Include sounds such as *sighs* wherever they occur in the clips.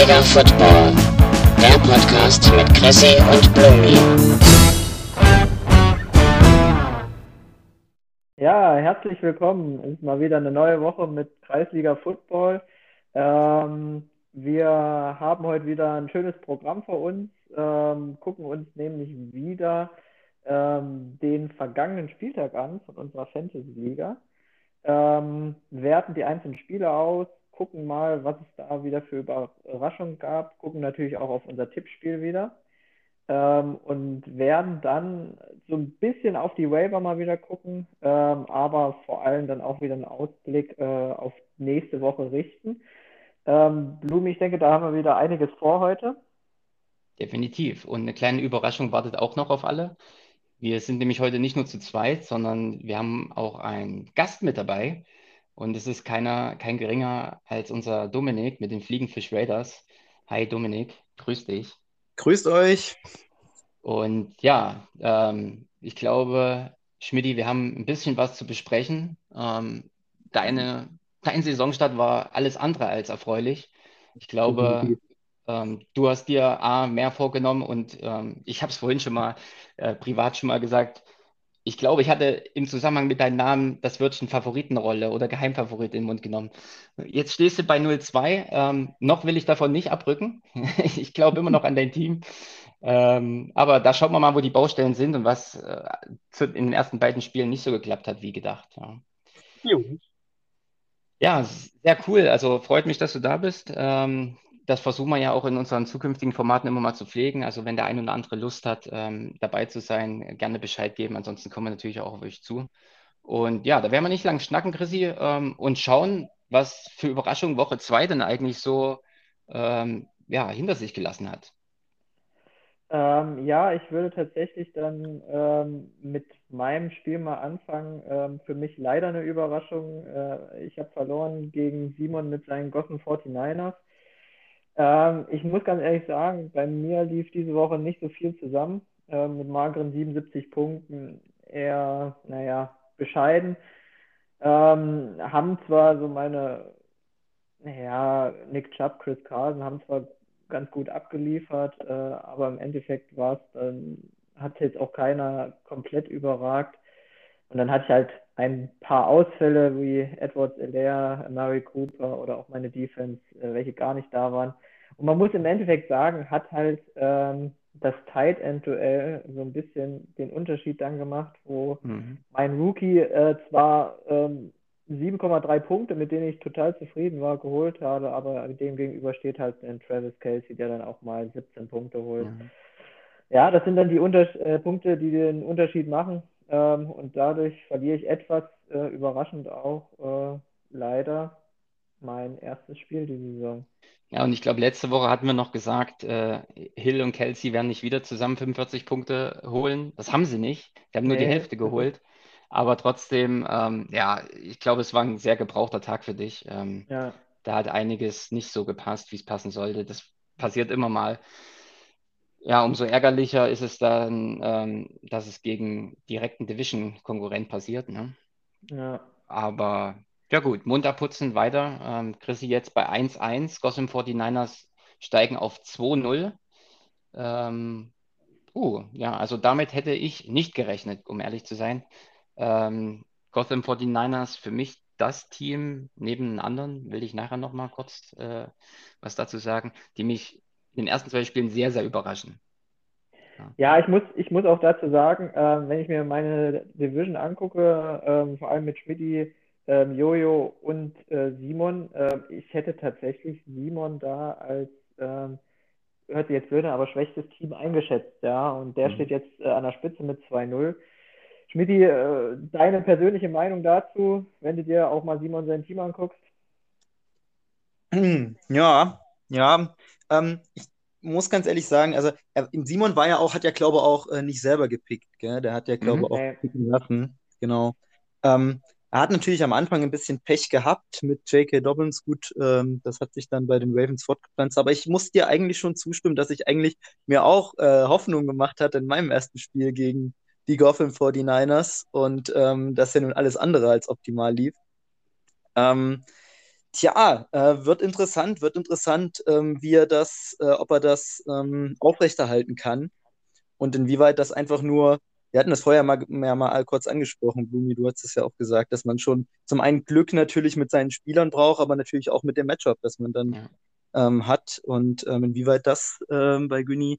Kreisliga Football, der Podcast mit Chrissy und Blumi. Ja, herzlich willkommen. Es ist mal wieder eine neue Woche mit Kreisliga Football. Ähm, wir haben heute wieder ein schönes Programm vor uns, ähm, gucken uns nämlich wieder ähm, den vergangenen Spieltag an von unserer Fantasy-Liga, ähm, werten die einzelnen Spiele aus, gucken mal, was es da wieder für Überraschungen gab, gucken natürlich auch auf unser Tippspiel wieder ähm, und werden dann so ein bisschen auf die Waiver mal wieder gucken, ähm, aber vor allem dann auch wieder einen Ausblick äh, auf nächste Woche richten. Ähm, Blumi, ich denke, da haben wir wieder einiges vor heute. Definitiv. Und eine kleine Überraschung wartet auch noch auf alle. Wir sind nämlich heute nicht nur zu zweit, sondern wir haben auch einen Gast mit dabei. Und es ist keiner, kein geringer als unser Dominik mit den Fliegenfisch Raiders. Hi Dominik, grüß dich. Grüßt euch. Und ja, ähm, ich glaube, Schmidti, wir haben ein bisschen was zu besprechen. Ähm, deine, dein Saisonstart war alles andere als erfreulich. Ich glaube, ähm, du hast dir A, mehr vorgenommen und ähm, ich habe es vorhin schon mal äh, privat schon mal gesagt, ich glaube, ich hatte im Zusammenhang mit deinem Namen das Wörtchen Favoritenrolle oder Geheimfavorit in den Mund genommen. Jetzt stehst du bei 0-2. Ähm, noch will ich davon nicht abrücken. *laughs* ich glaube immer noch an dein Team. Ähm, aber da schauen wir mal, wo die Baustellen sind und was äh, in den ersten beiden Spielen nicht so geklappt hat, wie gedacht. Ja, ja sehr cool. Also freut mich, dass du da bist. Ähm, das versuchen wir ja auch in unseren zukünftigen Formaten immer mal zu pflegen. Also wenn der ein oder andere Lust hat, ähm, dabei zu sein, gerne Bescheid geben. Ansonsten kommen wir natürlich auch auf euch zu. Und ja, da werden wir nicht lang schnacken, Chrissy, ähm, und schauen, was für Überraschung Woche 2 denn eigentlich so ähm, ja, hinter sich gelassen hat. Ähm, ja, ich würde tatsächlich dann ähm, mit meinem Spiel mal anfangen. Ähm, für mich leider eine Überraschung. Äh, ich habe verloren gegen Simon mit seinen Gossen 49ers. Ähm, ich muss ganz ehrlich sagen, bei mir lief diese Woche nicht so viel zusammen. Ähm, mit mageren 77 Punkten eher, naja, bescheiden. Ähm, haben zwar so meine, naja, Nick Chubb, Chris Carson haben zwar ganz gut abgeliefert, äh, aber im Endeffekt war es dann, hat jetzt auch keiner komplett überragt. Und dann hatte ich halt ein paar Ausfälle wie Edwards Elair, Mary Cooper oder auch meine Defense, äh, welche gar nicht da waren. Und man muss im Endeffekt sagen, hat halt ähm, das Tight End Duell so ein bisschen den Unterschied dann gemacht, wo mhm. mein Rookie äh, zwar ähm, 7,3 Punkte, mit denen ich total zufrieden war, geholt habe, aber dem gegenüber steht halt ein Travis Kelsey, der dann auch mal 17 Punkte holt. Mhm. Ja, das sind dann die Unter äh, Punkte, die den Unterschied machen. Ähm, und dadurch verliere ich etwas äh, überraschend auch äh, leider mein erstes Spiel diese Saison. Ja, und ich glaube, letzte Woche hatten wir noch gesagt, äh, Hill und Kelsey werden nicht wieder zusammen 45 Punkte holen. Das haben sie nicht. Die haben nur nee. die Hälfte *laughs* geholt. Aber trotzdem, ähm, ja, ich glaube, es war ein sehr gebrauchter Tag für dich. Ähm, ja. Da hat einiges nicht so gepasst, wie es passen sollte. Das passiert immer mal. Ja, umso ärgerlicher ist es dann, ähm, dass es gegen direkten Division-Konkurrent passiert. Ne? Ja. Aber ja gut, Mund abputzen, weiter. Ähm, Chrissy jetzt bei 1-1. Gotham 49ers steigen auf 2-0. Ähm, uh, ja, also damit hätte ich nicht gerechnet, um ehrlich zu sein. Ähm, Gotham 49ers für mich das Team neben den anderen, will ich nachher nochmal kurz äh, was dazu sagen, die mich in den ersten zwei Spielen sehr, sehr überraschen. Ja, ich, muss, ich muss auch dazu sagen, äh, wenn ich mir meine Division angucke, äh, vor allem mit Schmidti, ähm, Jojo und äh, Simon. Äh, ich hätte tatsächlich Simon da als, ähm, hört sich jetzt blöde, aber schwächstes Team eingeschätzt, ja. Und der mhm. steht jetzt äh, an der Spitze mit 2-0. Schmidti, äh, deine persönliche Meinung dazu, wenn du dir auch mal Simon sein Team anguckst? *clears throat* Ja, ja. Ähm, ich muss ganz ehrlich sagen, also er, Simon war ja auch, hat ja glaube ich auch äh, nicht selber gepickt, gell? Der hat ja glaube ich mhm. auch picken lassen, genau. Ähm, er hat natürlich am Anfang ein bisschen Pech gehabt mit J.K. Dobbins. Gut, ähm, das hat sich dann bei den Ravens fortgepflanzt. Aber ich muss dir eigentlich schon zustimmen, dass ich eigentlich mir auch äh, Hoffnung gemacht hatte in meinem ersten Spiel gegen die Gotham 49ers und ähm, dass ja nun alles andere als optimal lief. Ähm, Tja, äh, wird interessant, wird interessant, ähm, wie er das, äh, ob er das ähm, aufrechterhalten kann und inwieweit das einfach nur, wir hatten das vorher mal, ja, mal kurz angesprochen, Blumi, du hast es ja auch gesagt, dass man schon zum einen Glück natürlich mit seinen Spielern braucht, aber natürlich auch mit dem Matchup, das man dann ja. ähm, hat und ähm, inwieweit das ähm, bei Güni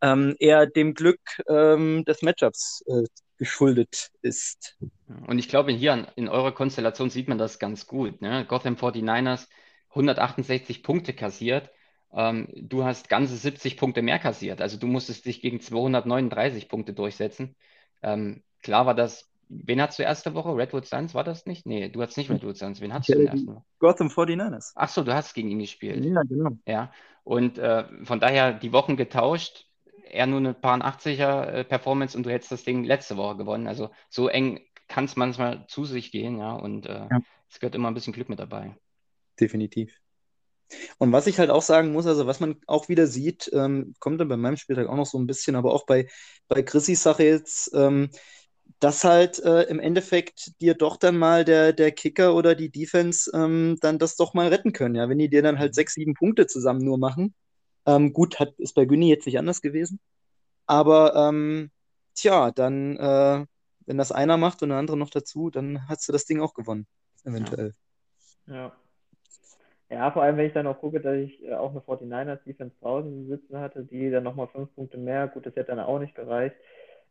ähm, eher dem Glück ähm, des Matchups äh, geschuldet ist. Und ich glaube, hier in eurer Konstellation sieht man das ganz gut. Ne? Gotham 49ers 168 Punkte kassiert. Ähm, du hast ganze 70 Punkte mehr kassiert. Also du musstest dich gegen 239 Punkte durchsetzen. Ähm, klar war das. Wen hast du erste Woche? Redwood Suns war das nicht? Nee, du hattest nicht Redwood Suns. Wen hattest du in der ersten Woche? Gotham 49ers. Ach so, du hast gegen ihn gespielt. Ja, genau. Ja, und äh, von daher die Wochen getauscht er nur eine paar 80er äh, Performance und du hättest das Ding letzte Woche gewonnen. Also so eng kann es manchmal zu sich gehen, ja, und äh, ja. es gehört immer ein bisschen Glück mit dabei. Definitiv. Und was ich halt auch sagen muss, also was man auch wieder sieht, ähm, kommt dann bei meinem Spieltag auch noch so ein bisschen, aber auch bei, bei Chrissys Sache jetzt, ähm, dass halt äh, im Endeffekt dir doch dann mal der, der Kicker oder die Defense ähm, dann das doch mal retten können. Ja, wenn die dir dann halt sechs, sieben Punkte zusammen nur machen, ähm, gut, hat, ist bei Günni jetzt nicht anders gewesen. Aber ähm, tja, dann, äh, wenn das einer macht und der andere noch dazu, dann hast du das Ding auch gewonnen, eventuell. Ja. Ja, vor allem, wenn ich dann auch gucke, dass ich äh, auch eine 49ers Defense draußen sitzen hatte, die dann nochmal fünf Punkte mehr, gut, das hätte dann auch nicht gereicht.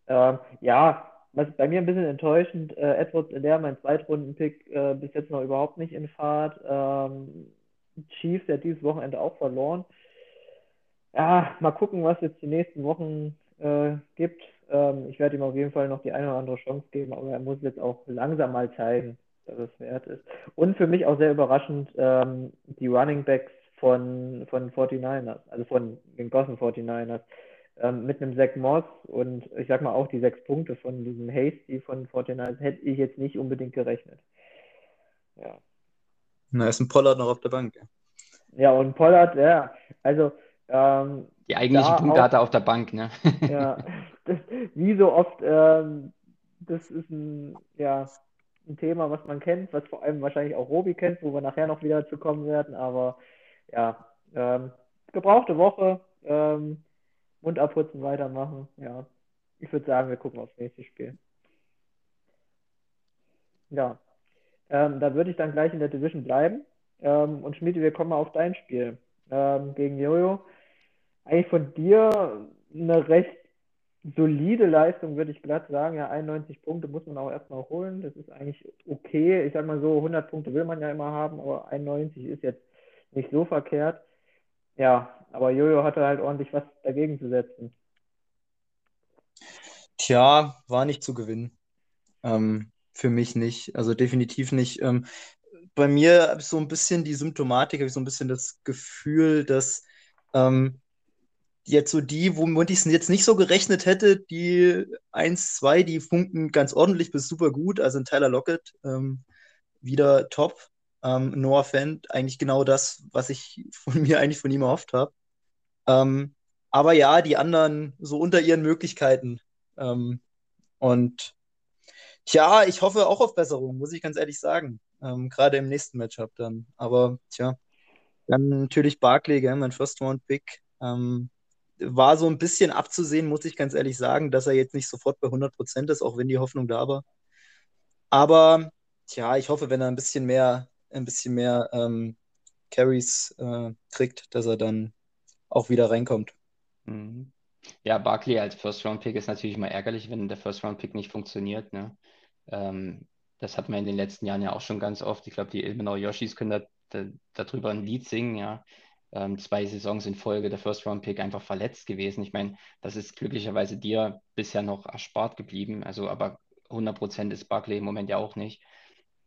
Ähm, ja, was bei mir ein bisschen enttäuschend, äh, Edwards der mein Zweitrunden-Pick äh, bis jetzt noch überhaupt nicht in Fahrt. Ähm, Chiefs, der hat dieses Wochenende auch verloren ja, mal gucken, was jetzt die nächsten Wochen äh, gibt. Ähm, ich werde ihm auf jeden Fall noch die eine oder andere Chance geben, aber er muss jetzt auch langsam mal zeigen, dass es wert ist. Und für mich auch sehr überraschend, ähm, die Running Backs von, von 49ers, also von den Gossen 49ers, ähm, mit einem Zach Moss und ich sag mal auch die sechs Punkte von diesem Hasty von 49ers hätte ich jetzt nicht unbedingt gerechnet. Ja. Na, ist ein Pollard noch auf der Bank. Ja, und Pollard, ja, also ähm, die eigentlichen Punkte auch, hat er auf der Bank, ne? ja, *laughs* das, wie so oft, ähm, das ist ein, ja, ein Thema, was man kennt, was vor allem wahrscheinlich auch Robi kennt, wo wir nachher noch wieder zu kommen werden, aber ja, ähm, gebrauchte Woche, ähm, Mund abputzen, weitermachen, ja. Ich würde sagen, wir gucken aufs nächste Spiel. Ja, ähm, da würde ich dann gleich in der Division bleiben. Ähm, und Schmiede, wir kommen mal auf dein Spiel ähm, gegen Jojo eigentlich von dir eine recht solide Leistung, würde ich glatt sagen. Ja, 91 Punkte muss man auch erstmal holen. Das ist eigentlich okay. Ich sag mal so, 100 Punkte will man ja immer haben, aber 91 ist jetzt nicht so verkehrt. Ja, aber Jojo hatte halt ordentlich was dagegen zu setzen. Tja, war nicht zu gewinnen. Ähm, für mich nicht. Also definitiv nicht. Ähm, bei mir habe ich so ein bisschen die Symptomatik, habe ich so ein bisschen das Gefühl, dass ähm, jetzt so die, womit ich es jetzt nicht so gerechnet hätte, die 1, 2, die funken ganz ordentlich bis super gut. Also ein Tyler Lockett ähm, wieder top. Ähm, Noah Fent, eigentlich genau das, was ich *laughs* von mir eigentlich von ihm erhofft habe. Ähm, aber ja, die anderen so unter ihren Möglichkeiten. Ähm, und tja, ich hoffe auch auf Besserung, muss ich ganz ehrlich sagen. Ähm, gerade im nächsten Matchup dann. Aber tja, dann natürlich Barkley, gell, mein First-Round-Pick. Ähm, war so ein bisschen abzusehen, muss ich ganz ehrlich sagen, dass er jetzt nicht sofort bei 100 Prozent ist, auch wenn die Hoffnung da war. Aber tja, ich hoffe, wenn er ein bisschen mehr, ein bisschen mehr ähm, Carries äh, kriegt, dass er dann auch wieder reinkommt. Mhm. Ja, Barkley als First-Round-Pick ist natürlich immer ärgerlich, wenn der First-Round-Pick nicht funktioniert. Ne? Ähm, das hat man in den letzten Jahren ja auch schon ganz oft. Ich glaube, die Ilmenau Yoshis können da, da, darüber ein Lied singen, ja ähm, zwei Saisons in Folge der First-Round-Pick einfach verletzt gewesen. Ich meine, das ist glücklicherweise dir bisher noch erspart geblieben. Also, aber 100% ist Barkley im Moment ja auch nicht.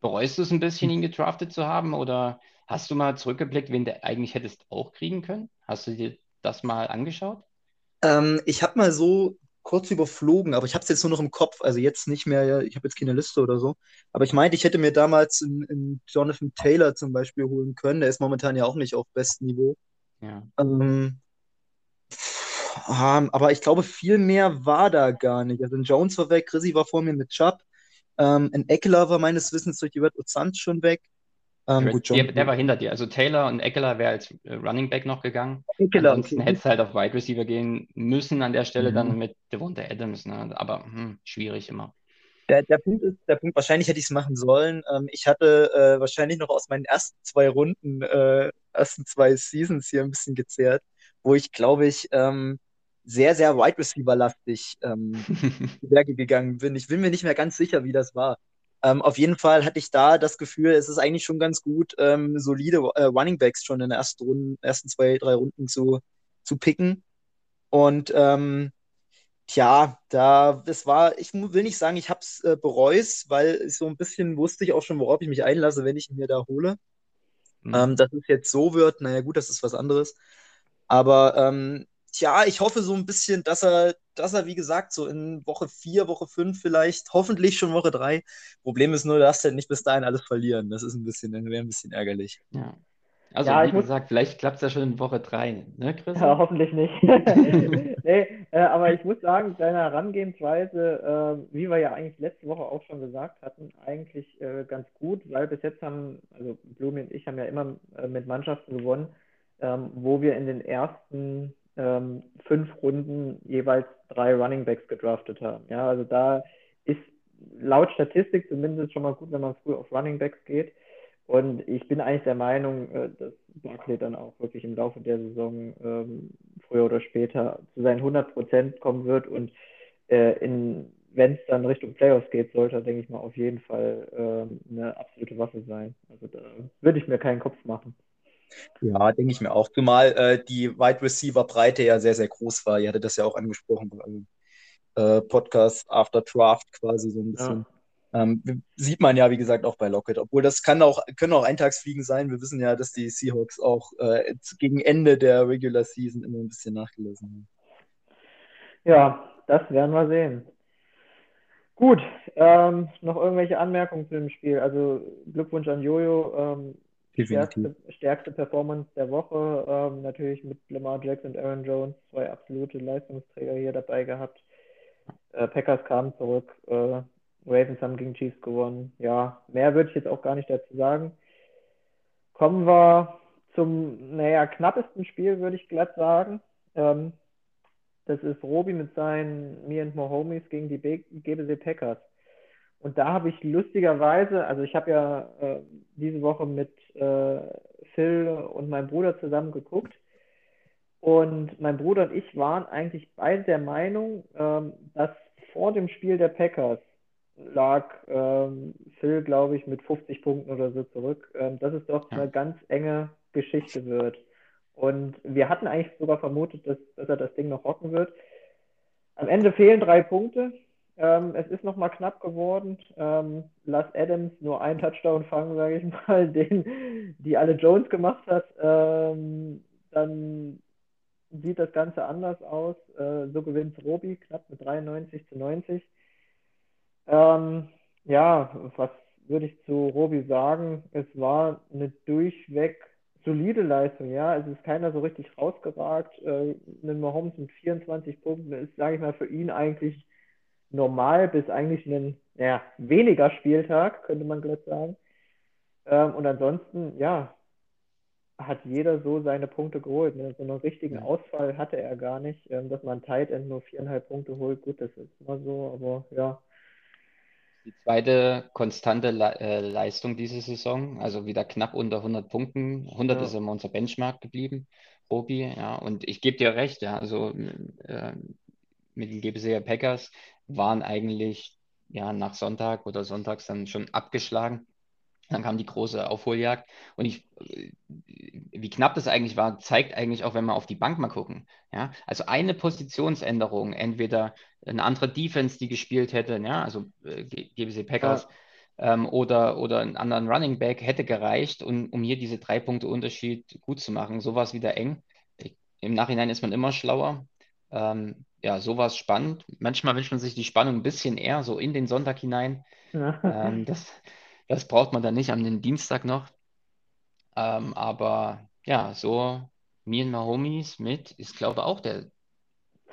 Bereust du es ein bisschen, ihn gedraftet zu haben? Oder hast du mal zurückgeblickt, wen du eigentlich hättest auch kriegen können? Hast du dir das mal angeschaut? Ähm, ich habe mal so kurz überflogen, aber ich habe es jetzt nur noch im Kopf, also jetzt nicht mehr, ich habe jetzt keine Liste oder so. Aber ich meinte, ich hätte mir damals einen, Jonathan Taylor zum Beispiel holen können. Der ist momentan ja auch nicht auf bestem Niveau. Ja. Ähm, aber ich glaube, viel mehr war da gar nicht. Also ein Jones war weg, Chrissy war vor mir mit Chubb. Ähm, ein Eckler war meines Wissens durch die Red Suns schon weg. Ähm, gut, der, der, war hinter dir. Also Taylor und Eckler wäre als äh, Running Back noch gegangen. Eckler, Ansonsten okay. hättest halt auf Wide Receiver gehen müssen an der Stelle mhm. dann mit Devonta Adams. Ne? Aber hm, schwierig immer. Der, der, Punkt ist, der Punkt, wahrscheinlich hätte ich es machen sollen. Ähm, ich hatte äh, wahrscheinlich noch aus meinen ersten zwei Runden, äh, ersten zwei Seasons hier ein bisschen gezehrt, wo ich, glaube ich, ähm, sehr, sehr Wide Receiver-lastig ähm, *laughs* gegangen bin. Ich bin mir nicht mehr ganz sicher, wie das war. Ähm, auf jeden Fall hatte ich da das Gefühl, es ist eigentlich schon ganz gut, ähm, solide äh, Running Backs schon in den ersten, Runden, ersten zwei, drei Runden zu, zu picken. Und ähm, Tja, da, das war, ich will nicht sagen, ich hab's äh, bereus, weil so ein bisschen wusste ich auch schon, worauf ich mich einlasse, wenn ich ihn mir da hole. Mhm. Ähm, dass es jetzt so wird, naja, gut, das ist was anderes. Aber ähm, tja, ich hoffe so ein bisschen, dass er, dass er, wie gesagt, so in Woche 4, Woche 5 vielleicht, hoffentlich schon Woche 3. Problem ist nur, dass er nicht bis dahin alles verlieren. Das ist ein bisschen, wäre ein bisschen ärgerlich. Ja. Also, ja, wie gesagt, vielleicht klappt es ja schon in Woche 3, ne, Chris? Ja, hoffentlich nicht. *laughs* nee, äh, aber ich muss sagen, deine Herangehensweise, äh, wie wir ja eigentlich letzte Woche auch schon gesagt hatten, eigentlich äh, ganz gut, weil bis jetzt haben, also Blumi und ich haben ja immer äh, mit Mannschaften gewonnen, ähm, wo wir in den ersten ähm, fünf Runden jeweils drei Running Backs gedraftet haben. Ja, also da ist laut Statistik zumindest schon mal gut, wenn man früh auf Running Backs geht. Und ich bin eigentlich der Meinung, äh, dass Barkley dann auch wirklich im Laufe der Saison ähm, früher oder später zu seinen 100 Prozent kommen wird. Und äh, wenn es dann Richtung Playoffs geht, sollte er, denke ich mal, auf jeden Fall äh, eine absolute Waffe sein. Also da würde ich mir keinen Kopf machen. Ja, denke ich mir auch. Zumal äh, die Wide Receiver Breite ja sehr, sehr groß war. Ihr hattet das ja auch angesprochen beim äh, Podcast After Draft quasi so ein bisschen. Ja. Ähm, sieht man ja, wie gesagt, auch bei Lockett. Obwohl das kann auch, können auch Eintagsfliegen sein. Wir wissen ja, dass die Seahawks auch äh, gegen Ende der Regular Season immer ein bisschen nachgelassen haben. Ja, das werden wir sehen. Gut, ähm, noch irgendwelche Anmerkungen zu dem Spiel? Also Glückwunsch an Jojo. Ähm, stärkste, stärkste, Performance der Woche. Ähm, natürlich mit Lamar Jackson und Aaron Jones, zwei absolute Leistungsträger hier dabei gehabt. Äh, Packers kamen zurück. Äh, Ravens haben gegen Chiefs gewonnen. Ja, mehr würde ich jetzt auch gar nicht dazu sagen. Kommen wir zum, naja, knappesten Spiel, würde ich glatt sagen. Ähm, das ist Robi mit seinen Me and More Homies gegen die GBC Packers. Und da habe ich lustigerweise, also ich habe ja äh, diese Woche mit äh, Phil und meinem Bruder zusammen geguckt. Und mein Bruder und ich waren eigentlich beide der Meinung, ähm, dass vor dem Spiel der Packers lag ähm, Phil, glaube ich, mit 50 Punkten oder so zurück, ähm, dass es doch eine ganz enge Geschichte wird. Und wir hatten eigentlich sogar vermutet, dass, dass er das Ding noch rocken wird. Am Ende fehlen drei Punkte. Ähm, es ist nochmal knapp geworden. Ähm, Lass Adams nur einen Touchdown fangen, sage ich mal, *laughs* den die alle Jones gemacht hat. Ähm, dann sieht das Ganze anders aus. Äh, so gewinnt Robi knapp mit 93 zu 90. Ähm, ja, was würde ich zu Robi sagen? Es war eine durchweg solide Leistung, ja. Es ist keiner so richtig rausgeragt. Äh, Mahomes mit 24 Punkten ist, sage ich mal, für ihn eigentlich normal bis eigentlich ein ja, weniger Spieltag, könnte man gleich sagen. Ähm, und ansonsten, ja, hat jeder so seine Punkte geholt. Ne? So einen richtigen Ausfall hatte er gar nicht. Ähm, dass man Tight End nur viereinhalb Punkte holt, gut, das ist immer so, aber ja. Die zweite konstante Le äh, Leistung diese Saison, also wieder knapp unter 100 Punkten. 100 ja. ist immer unser Benchmark geblieben, Robi. Ja, und ich gebe dir recht, ja, also äh, mit den GBC Packers waren eigentlich ja nach Sonntag oder sonntags dann schon abgeschlagen. Dann kam die große Aufholjagd. Und ich, wie knapp das eigentlich war, zeigt eigentlich auch, wenn wir auf die Bank mal gucken. Ja, also eine Positionsänderung, entweder eine andere Defense, die gespielt hätte, ja, also äh, GBC Packers, ja. ähm, oder, oder einen anderen Running Back hätte gereicht, um, um hier diese drei Punkte Unterschied gut zu machen. So war es wieder eng. Im Nachhinein ist man immer schlauer. Ähm, ja, so war es spannend. Manchmal wünscht man sich die Spannung ein bisschen eher so in den Sonntag hinein. Ja. Ähm, *laughs* das, das braucht man dann nicht am Dienstag noch. Ähm, aber ja, so Me and My Homies mit ist, glaube ich, auch der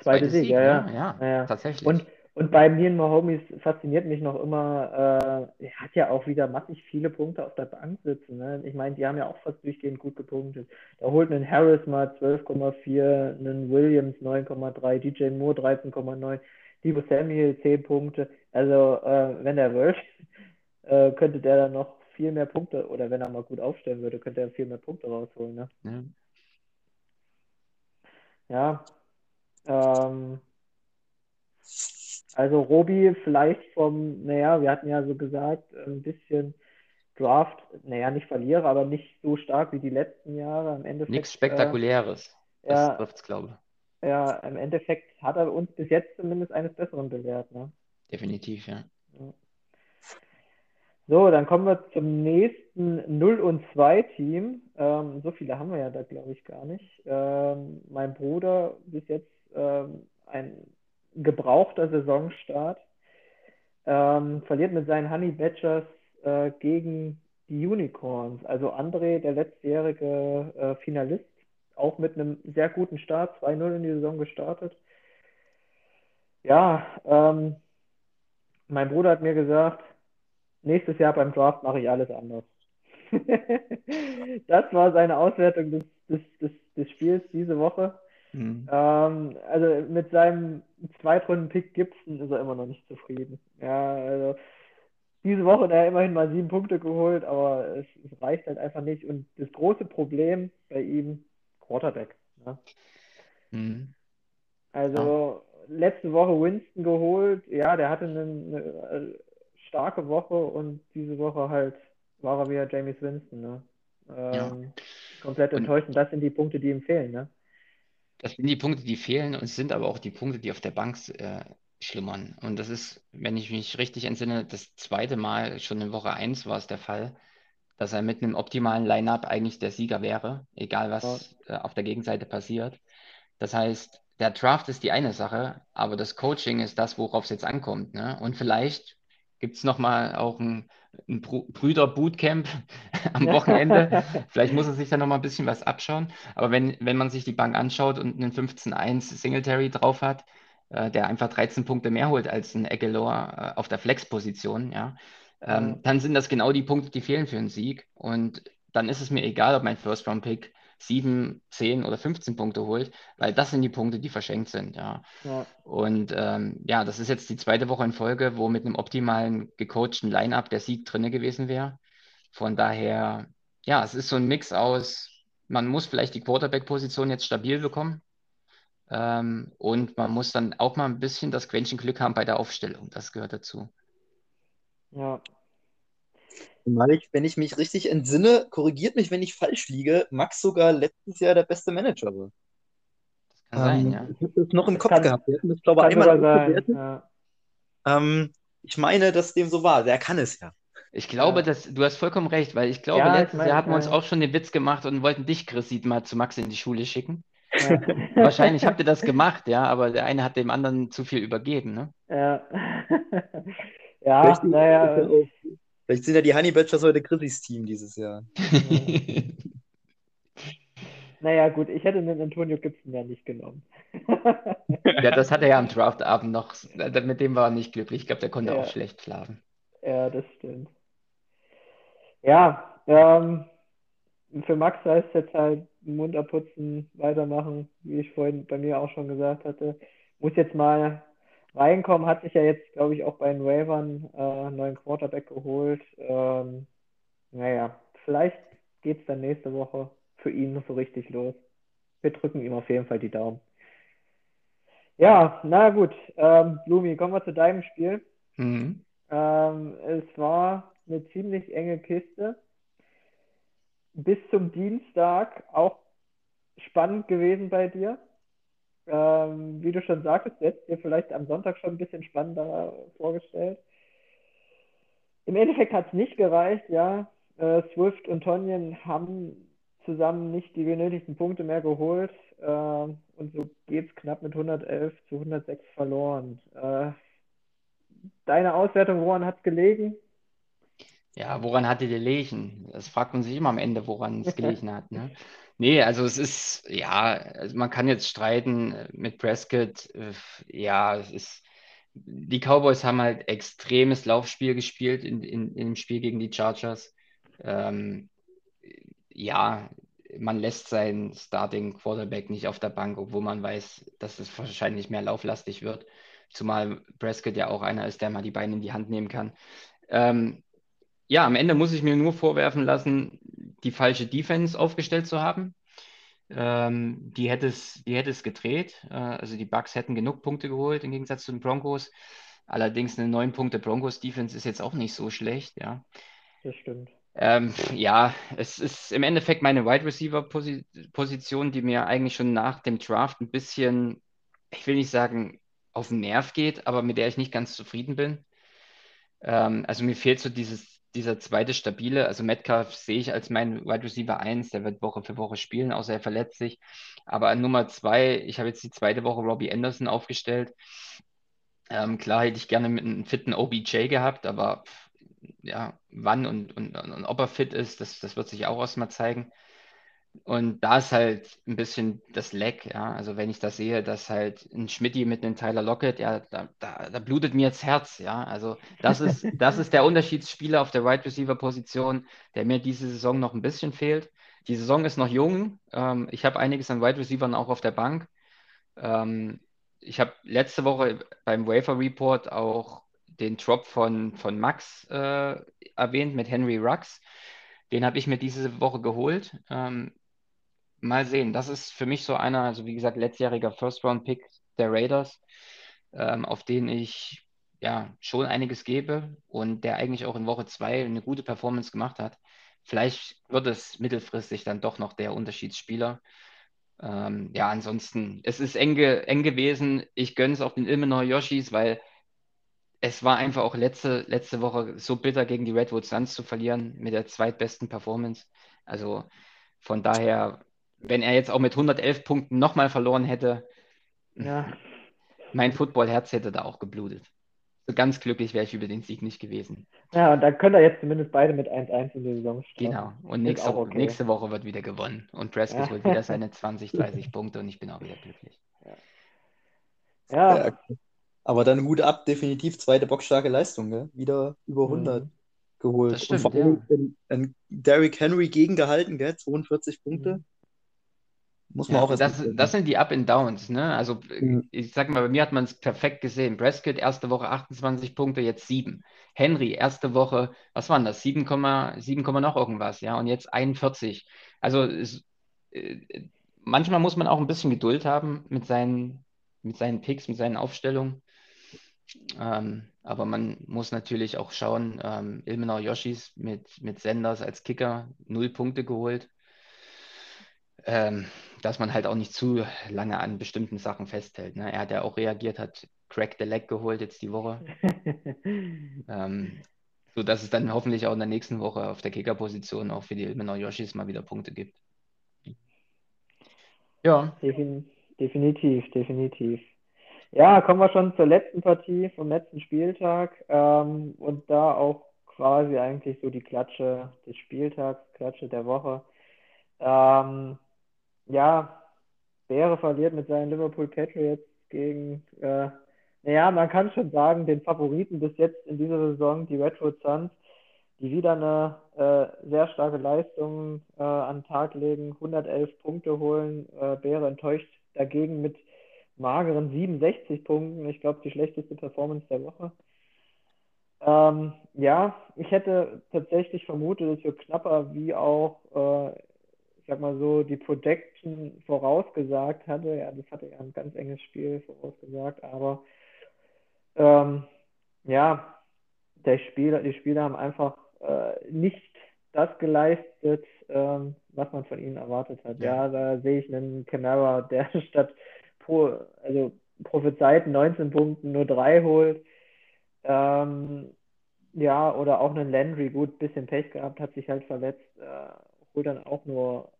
zweite, zweite Sieg, Sieg, ja, ne? ja. ja, ja, tatsächlich. Und, Und bei mir Mahomes fasziniert mich noch immer, äh, er hat ja auch wieder massig viele Punkte auf der Bank sitzen. Ne? Ich meine, die haben ja auch fast durchgehend gut gepunktet. Da holt ein Harris mal 12,4, einen Williams 9,3, DJ Moore 13,9, Divo Samuel 10 Punkte. Also, äh, wenn er wollte, *laughs* äh, könnte der dann noch viel mehr Punkte, oder wenn er mal gut aufstellen würde, könnte er viel mehr Punkte rausholen. Ne? Ja. ja ähm, also Robi vielleicht vom, naja, wir hatten ja so gesagt, ein bisschen Draft, naja, nicht Verlierer, aber nicht so stark wie die letzten Jahre. Im Endeffekt, Nichts Spektakuläres. Äh, das ja, trifft's, glaube ich. Ja, im Endeffekt hat er uns bis jetzt zumindest eines Besseren bewährt. Ne? Definitiv, ja. ja. So, dann kommen wir zum nächsten 0 und 2 Team. Ähm, so viele haben wir ja da, glaube ich, gar nicht. Ähm, mein Bruder bis jetzt ähm, ein gebrauchter Saisonstart. Ähm, verliert mit seinen Honey Badgers äh, gegen die Unicorns. Also André, der letztjährige äh, Finalist, auch mit einem sehr guten Start, 2-0 in die Saison gestartet. Ja, ähm, mein Bruder hat mir gesagt, nächstes Jahr beim Draft mache ich alles anders. *laughs* das war seine Auswertung des, des, des, des Spiels diese Woche. Mhm. Ähm, also mit seinem Zweitrunden-Pick Gibson ist er immer noch nicht zufrieden. Ja, also diese Woche hat er immerhin mal sieben Punkte geholt, aber es, es, reicht halt einfach nicht. Und das große Problem bei ihm, Quarterback. Ne? Mhm. Also ja. letzte Woche Winston geholt, ja, der hatte eine, eine, äh, starke Woche und diese Woche halt war er wieder James Winston. Ne? Ähm, ja. Komplett enttäuschend. Das sind die Punkte, die ihm fehlen. Ne? Das sind die Punkte, die fehlen und es sind aber auch die Punkte, die auf der Bank äh, schlummern. Und das ist, wenn ich mich richtig entsinne, das zweite Mal, schon in Woche 1 war es der Fall, dass er mit einem optimalen Line-up eigentlich der Sieger wäre, egal was äh, auf der Gegenseite passiert. Das heißt, der Draft ist die eine Sache, aber das Coaching ist das, worauf es jetzt ankommt. Ne? Und vielleicht gibt es nochmal auch ein, ein Brüder-Bootcamp *laughs* am Wochenende. Vielleicht muss er sich da nochmal ein bisschen was abschauen. Aber wenn, wenn man sich die Bank anschaut und einen 15-1 Singletary drauf hat, äh, der einfach 13 Punkte mehr holt als ein Aguilar äh, auf der Flex-Position, ja, ähm, dann sind das genau die Punkte, die fehlen für einen Sieg. Und dann ist es mir egal, ob mein First-Round-Pick 7, 10 oder 15 Punkte holt, weil das sind die Punkte, die verschenkt sind. Ja. ja. Und ähm, ja, das ist jetzt die zweite Woche in Folge, wo mit einem optimalen gecoachten Line-Up der Sieg drin gewesen wäre. Von daher, ja, es ist so ein Mix aus, man muss vielleicht die Quarterback-Position jetzt stabil bekommen. Ähm, und man muss dann auch mal ein bisschen das Quäntchen Glück haben bei der Aufstellung. Das gehört dazu. Ja, Zumal ich, wenn ich mich richtig entsinne, korrigiert mich, wenn ich falsch liege, Max sogar letztes Jahr der beste Manager war. Das kann ähm, sein, ja. Ich habe das noch im das Kopf kann, gehabt. Wir hatten das, glaube ich, einmal sein, ja. ähm, Ich meine, dass dem so war. Der kann es ja. Ich glaube, ja. dass du hast vollkommen recht, weil ich glaube, ja, letztes Jahr hatten wir uns auch schon den Witz gemacht und wollten dich, Chris, mal zu Max in die Schule schicken. Ja. *laughs* Wahrscheinlich habt ihr das gemacht, ja, aber der eine hat dem anderen zu viel übergeben, ne? Ja. *laughs* ja, naja. Vielleicht sind ja die Honey Badgers heute Chrissys Team dieses Jahr. *laughs* naja, gut, ich hätte den Antonio Gibson ja nicht genommen. *laughs* ja, das hat er ja am Draftabend noch. Mit dem war er nicht glücklich. Ich glaube, der konnte ja. auch schlecht schlafen. Ja, das stimmt. Ja, ähm, für Max heißt es jetzt halt Mund abputzen, weitermachen, wie ich vorhin bei mir auch schon gesagt hatte. Muss jetzt mal reinkommen, hat sich ja jetzt, glaube ich, auch bei den Ravern äh, einen neuen Quarterback geholt. Ähm, naja, vielleicht geht es dann nächste Woche für ihn so richtig los. Wir drücken ihm auf jeden Fall die Daumen. Ja, na gut. Ähm, Blumi, kommen wir zu deinem Spiel. Mhm. Ähm, es war eine ziemlich enge Kiste. Bis zum Dienstag auch spannend gewesen bei dir. Ähm, wie du schon sagtest, jetzt dir vielleicht am Sonntag schon ein bisschen spannender vorgestellt. Im Endeffekt hat es nicht gereicht, ja. Äh, Swift und Tonyan haben zusammen nicht die benötigten Punkte mehr geholt äh, und so geht es knapp mit 111 zu 106 verloren. Äh, deine Auswertung, woran hat es gelegen? Ja, woran hatte die gelegen? Das fragt man sich immer am Ende, woran es *laughs* gelegen hat. Ne? Nee, also es ist, ja, also man kann jetzt streiten mit Prescott. Äh, ja, es ist, die Cowboys haben halt extremes Laufspiel gespielt in, in, im Spiel gegen die Chargers. Ähm, ja, man lässt seinen Starting Quarterback nicht auf der Bank, obwohl man weiß, dass es wahrscheinlich mehr lauflastig wird. Zumal Prescott ja auch einer ist, der mal die Beine in die Hand nehmen kann. Ähm, ja, am Ende muss ich mir nur vorwerfen lassen, die falsche Defense aufgestellt zu haben. Ähm, die, hätte es, die hätte es gedreht. Äh, also die Bucks hätten genug Punkte geholt im Gegensatz zu den Broncos. Allerdings eine 9 Punkte Broncos Defense ist jetzt auch nicht so schlecht, ja. Das stimmt. Ähm, ja, es ist im Endeffekt meine Wide Receiver Position, die mir eigentlich schon nach dem Draft ein bisschen, ich will nicht sagen, auf den Nerv geht, aber mit der ich nicht ganz zufrieden bin. Ähm, also mir fehlt so dieses, dieser zweite stabile, also Metcalf sehe ich als mein Wide Receiver 1, der wird Woche für Woche spielen, außer er verletzt sich. Aber an Nummer 2, ich habe jetzt die zweite Woche Robbie Anderson aufgestellt. Ähm, klar hätte ich gerne mit einem fitten OBJ gehabt, aber ja, wann und, und, und, ob er fit ist, das, das wird sich auch erstmal zeigen. Und da ist halt ein bisschen das Leck, ja. Also wenn ich das sehe, dass halt ein Schmidti mit einem Tyler Lockett, ja, da, da, da blutet mir jetzt Herz, ja. Also das ist, *laughs* das ist der Unterschiedsspieler auf der Wide right Receiver Position, der mir diese Saison noch ein bisschen fehlt. Die Saison ist noch jung. Ähm, ich habe einiges an Wide right Receivern auch auf der Bank. Ähm, ich habe letzte Woche beim Wafer Report auch den Drop von, von Max äh, erwähnt mit Henry Rux. Den habe ich mir diese Woche geholt. Ähm, mal sehen. Das ist für mich so einer, also wie gesagt, letztjähriger First-Round-Pick der Raiders, ähm, auf den ich ja schon einiges gebe und der eigentlich auch in Woche 2 eine gute Performance gemacht hat. Vielleicht wird es mittelfristig dann doch noch der Unterschiedsspieler. Ähm, ja, ansonsten, es ist eng, eng gewesen. Ich gönne es auch den Ilmenau Yoshis, weil es war einfach auch letzte, letzte Woche so bitter gegen die Redwood Suns zu verlieren mit der zweitbesten Performance. Also von daher, wenn er jetzt auch mit 111 Punkten nochmal verloren hätte, ja. mein Footballherz hätte da auch geblutet. So ganz glücklich wäre ich über den Sieg nicht gewesen. Ja, und dann können da jetzt zumindest beide mit 1-1 in der Saison starten. Genau, und nächste, okay. nächste, Woche wird wieder gewonnen. Und Prescott ja. holt wieder seine *laughs* 20, 30 Punkte und ich bin auch wieder glücklich. Ja. ja. Aber dann Hut ab, definitiv zweite boxstarke Leistung, gell? wieder über 100 mhm. geholt. Das stimmt, und vor allem ja. in, Derrick Henry gegengehalten, gell? 42 Punkte. Mhm. Muss man ja, auch das, das sind die Up and Downs, ne? Also mhm. ich sag mal, bei mir hat man es perfekt gesehen. Prescott erste Woche 28 Punkte, jetzt 7. Henry erste Woche, was waren das? 7, 7, noch irgendwas, ja, und jetzt 41. Also es, äh, manchmal muss man auch ein bisschen Geduld haben mit seinen, mit seinen Picks, mit seinen Aufstellungen. Ähm, aber man muss natürlich auch schauen, ähm, Ilmenau Yoshis mit, mit Senders als Kicker null Punkte geholt. Ähm, dass man halt auch nicht zu lange an bestimmten Sachen festhält. Ne? Er hat ja auch reagiert, hat Crack the Leg geholt jetzt die Woche. *laughs* ähm, so dass es dann hoffentlich auch in der nächsten Woche auf der Kickerposition auch für die Ilmenau Yoshis mal wieder Punkte gibt. Ja. Definitiv, definitiv. Ja, kommen wir schon zur letzten Partie vom letzten Spieltag ähm, und da auch quasi eigentlich so die Klatsche des Spieltags, Klatsche der Woche. Ähm, ja, Bäre verliert mit seinen Liverpool Patriots gegen, äh, naja, man kann schon sagen, den Favoriten bis jetzt in dieser Saison, die Redwood Suns, die wieder eine äh, sehr starke Leistung äh, an den Tag legen, 111 Punkte holen. Äh, Bäre enttäuscht dagegen mit mageren 67 Punkten. Ich glaube, die schlechteste Performance der Woche. Ähm, ja, ich hätte tatsächlich vermutet, es wird knapper, wie auch, äh, ich sag mal so, die Projection vorausgesagt hatte. Ja, das hatte ja ein ganz enges Spiel vorausgesagt, aber ähm, ja, der Spieler, die Spieler haben einfach äh, nicht das geleistet, ähm, was man von ihnen erwartet hat. Ja, ja da sehe ich einen Camara, der *laughs* statt pro, also prophezeiten 19 Punkten nur drei holt. Ähm, ja, oder auch einen Landry, gut, bisschen Pech gehabt, hat sich halt verletzt, äh, holt dann auch nur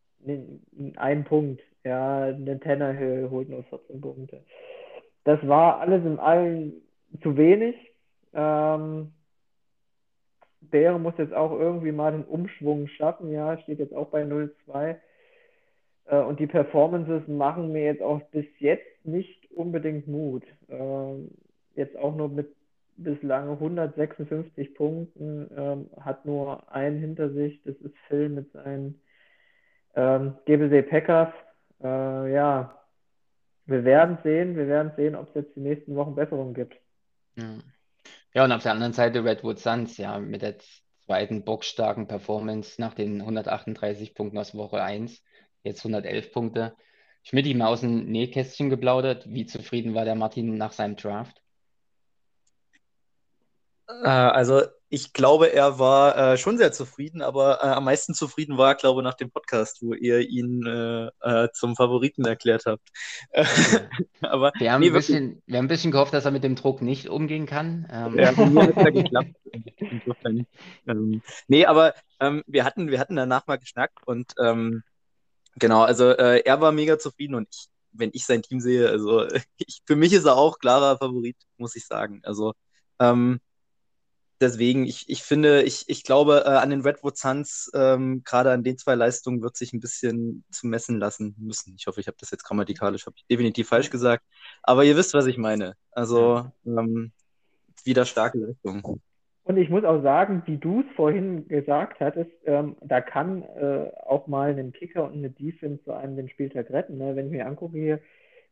einen Punkt. Ja, einen Tannehill holt nur 14 Punkte. Das war alles in allem zu wenig. Ähm, Bäre muss jetzt auch irgendwie mal den Umschwung schaffen, ja, steht jetzt auch bei 0-2. Äh, und die Performances machen mir jetzt auch bis jetzt nicht unbedingt Mut. Ähm, jetzt auch nur mit bislang 156 Punkten, ähm, hat nur einen hinter sich, das ist Phil mit seinen ähm, GBC Packers. Äh, ja, wir werden sehen, wir werden sehen, ob es jetzt die nächsten Wochen Besserungen gibt. Ja. ja, und auf der anderen Seite Redwood Suns, ja, mit der zweiten boxstarken Performance nach den 138 Punkten aus Woche 1, jetzt 111 Punkte. Schmidt ihm aus dem Nähkästchen geplaudert. Wie zufrieden war der Martin nach seinem Draft? Äh, also ich glaube, er war äh, schon sehr zufrieden, aber äh, am meisten zufrieden war, glaube ich, nach dem Podcast, wo ihr ihn äh, äh, zum Favoriten erklärt habt. *laughs* aber wir haben, nee, ein bisschen, wir haben ein bisschen gehofft, dass er mit dem Druck nicht umgehen kann. Ähm. Ja, mir hat ja geklappt. Insofern. Ähm, nee, aber ähm, wir, hatten, wir hatten danach mal geschnackt und ähm, genau, also äh, er war mega zufrieden und ich, wenn ich sein Team sehe, also *laughs* ich, für mich ist er auch klarer Favorit, muss ich sagen. Also ähm, deswegen, ich, ich finde, ich, ich glaube, äh, an den Redwood Suns, ähm, gerade an den zwei Leistungen, wird sich ein bisschen zu messen lassen müssen. Ich hoffe, ich habe das jetzt grammatikalisch, habe ich definitiv falsch gesagt. Aber ihr wisst, was ich meine. Also ähm, wieder starke Leistungen. Und ich muss auch sagen, wie du es vorhin gesagt hattest, ähm, da kann äh, auch mal ein Kicker und eine Defense so einen den Spieltag retten. Ne? Wenn ich mir angucke hier,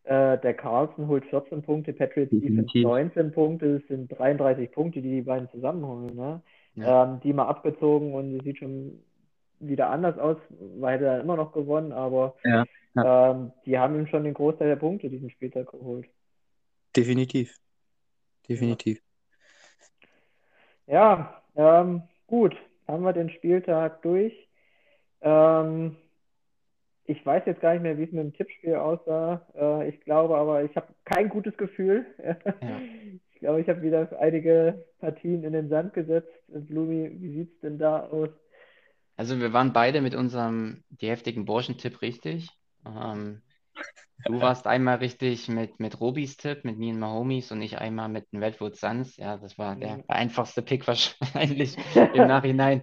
äh, der Carlson holt 14 Punkte, Patriots Defense 19 Punkte, das sind 33 Punkte, die die beiden zusammenholen. Ne? Ja. Ähm, die mal abgezogen und sie sieht schon wieder anders aus, weil er immer noch gewonnen, aber ja, ja. Ähm, die haben ihm schon den Großteil der Punkte diesen Spieltag geholt. Definitiv. Definitiv. Ja, ähm, gut, haben wir den Spieltag durch. Ähm, ich weiß jetzt gar nicht mehr, wie es mit dem Tippspiel aussah. Äh, ich glaube aber, ich habe kein gutes Gefühl. *laughs* Ja. ich glaube, ich habe wieder einige Partien in den Sand gesetzt. Blumi, wie sieht es denn da aus? Also wir waren beide mit unserem die heftigen Burschen-Tipp richtig. Ähm, Du warst einmal richtig mit, mit Robis Tipp, mit Me and My Homies und ich einmal mit den Redwood Suns. Ja, das war der einfachste Pick wahrscheinlich im Nachhinein.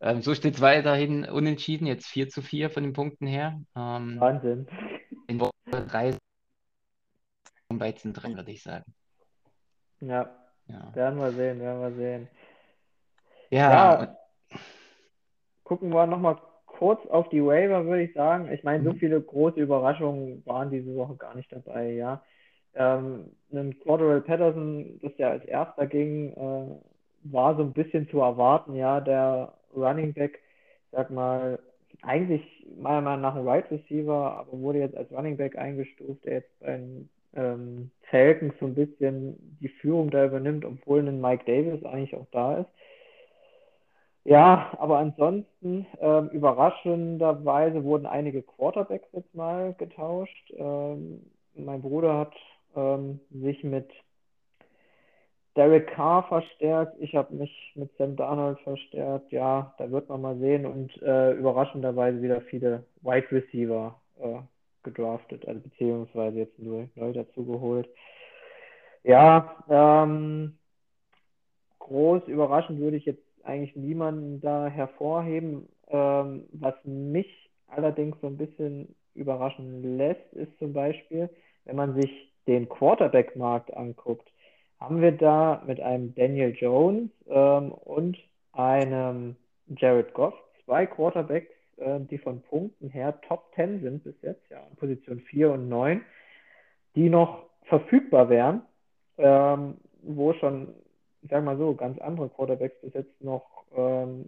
Ähm, so steht es weiterhin unentschieden, jetzt 4 zu 4 von den Punkten her. Ähm, Wahnsinn. In Woche 3 weit sind drin, würde ich sagen. Ja. ja, werden wir sehen, werden wir sehen. Ja. ja. Gucken wir nochmal kurz auf die Waiver, würde ich sagen. Ich meine, so mhm. viele große Überraschungen waren diese Woche gar nicht dabei, ja. Ähm, ein Cordell Patterson, das ja als erster ging, äh, war so ein bisschen zu erwarten, ja. Der Running Back, sag mal, eigentlich meiner Meinung nach ein Right Receiver, aber wurde jetzt als Running Back eingestuft, der jetzt bei den ähm, Falcons so ein bisschen die Führung da übernimmt, obwohl ein Mike Davis eigentlich auch da ist. Ja, aber ansonsten ähm, überraschenderweise wurden einige Quarterbacks jetzt mal getauscht. Ähm, mein Bruder hat ähm, sich mit Derek Carr verstärkt. Ich habe mich mit Sam Darnold verstärkt. Ja, da wird man mal sehen. Und äh, überraschenderweise wieder viele Wide Receiver äh, gedraftet, also beziehungsweise jetzt neu, neu dazu geholt. Ja, ähm, groß überraschend würde ich jetzt eigentlich niemanden da hervorheben. Ähm, was mich allerdings so ein bisschen überraschen lässt, ist zum Beispiel, wenn man sich den Quarterback-Markt anguckt, haben wir da mit einem Daniel Jones ähm, und einem Jared Goff zwei Quarterbacks, äh, die von Punkten her Top 10 sind bis jetzt, ja, Position 4 und 9, die noch verfügbar wären, ähm, wo schon ich sage mal so, ganz andere Quarterbacks bis jetzt noch ähm,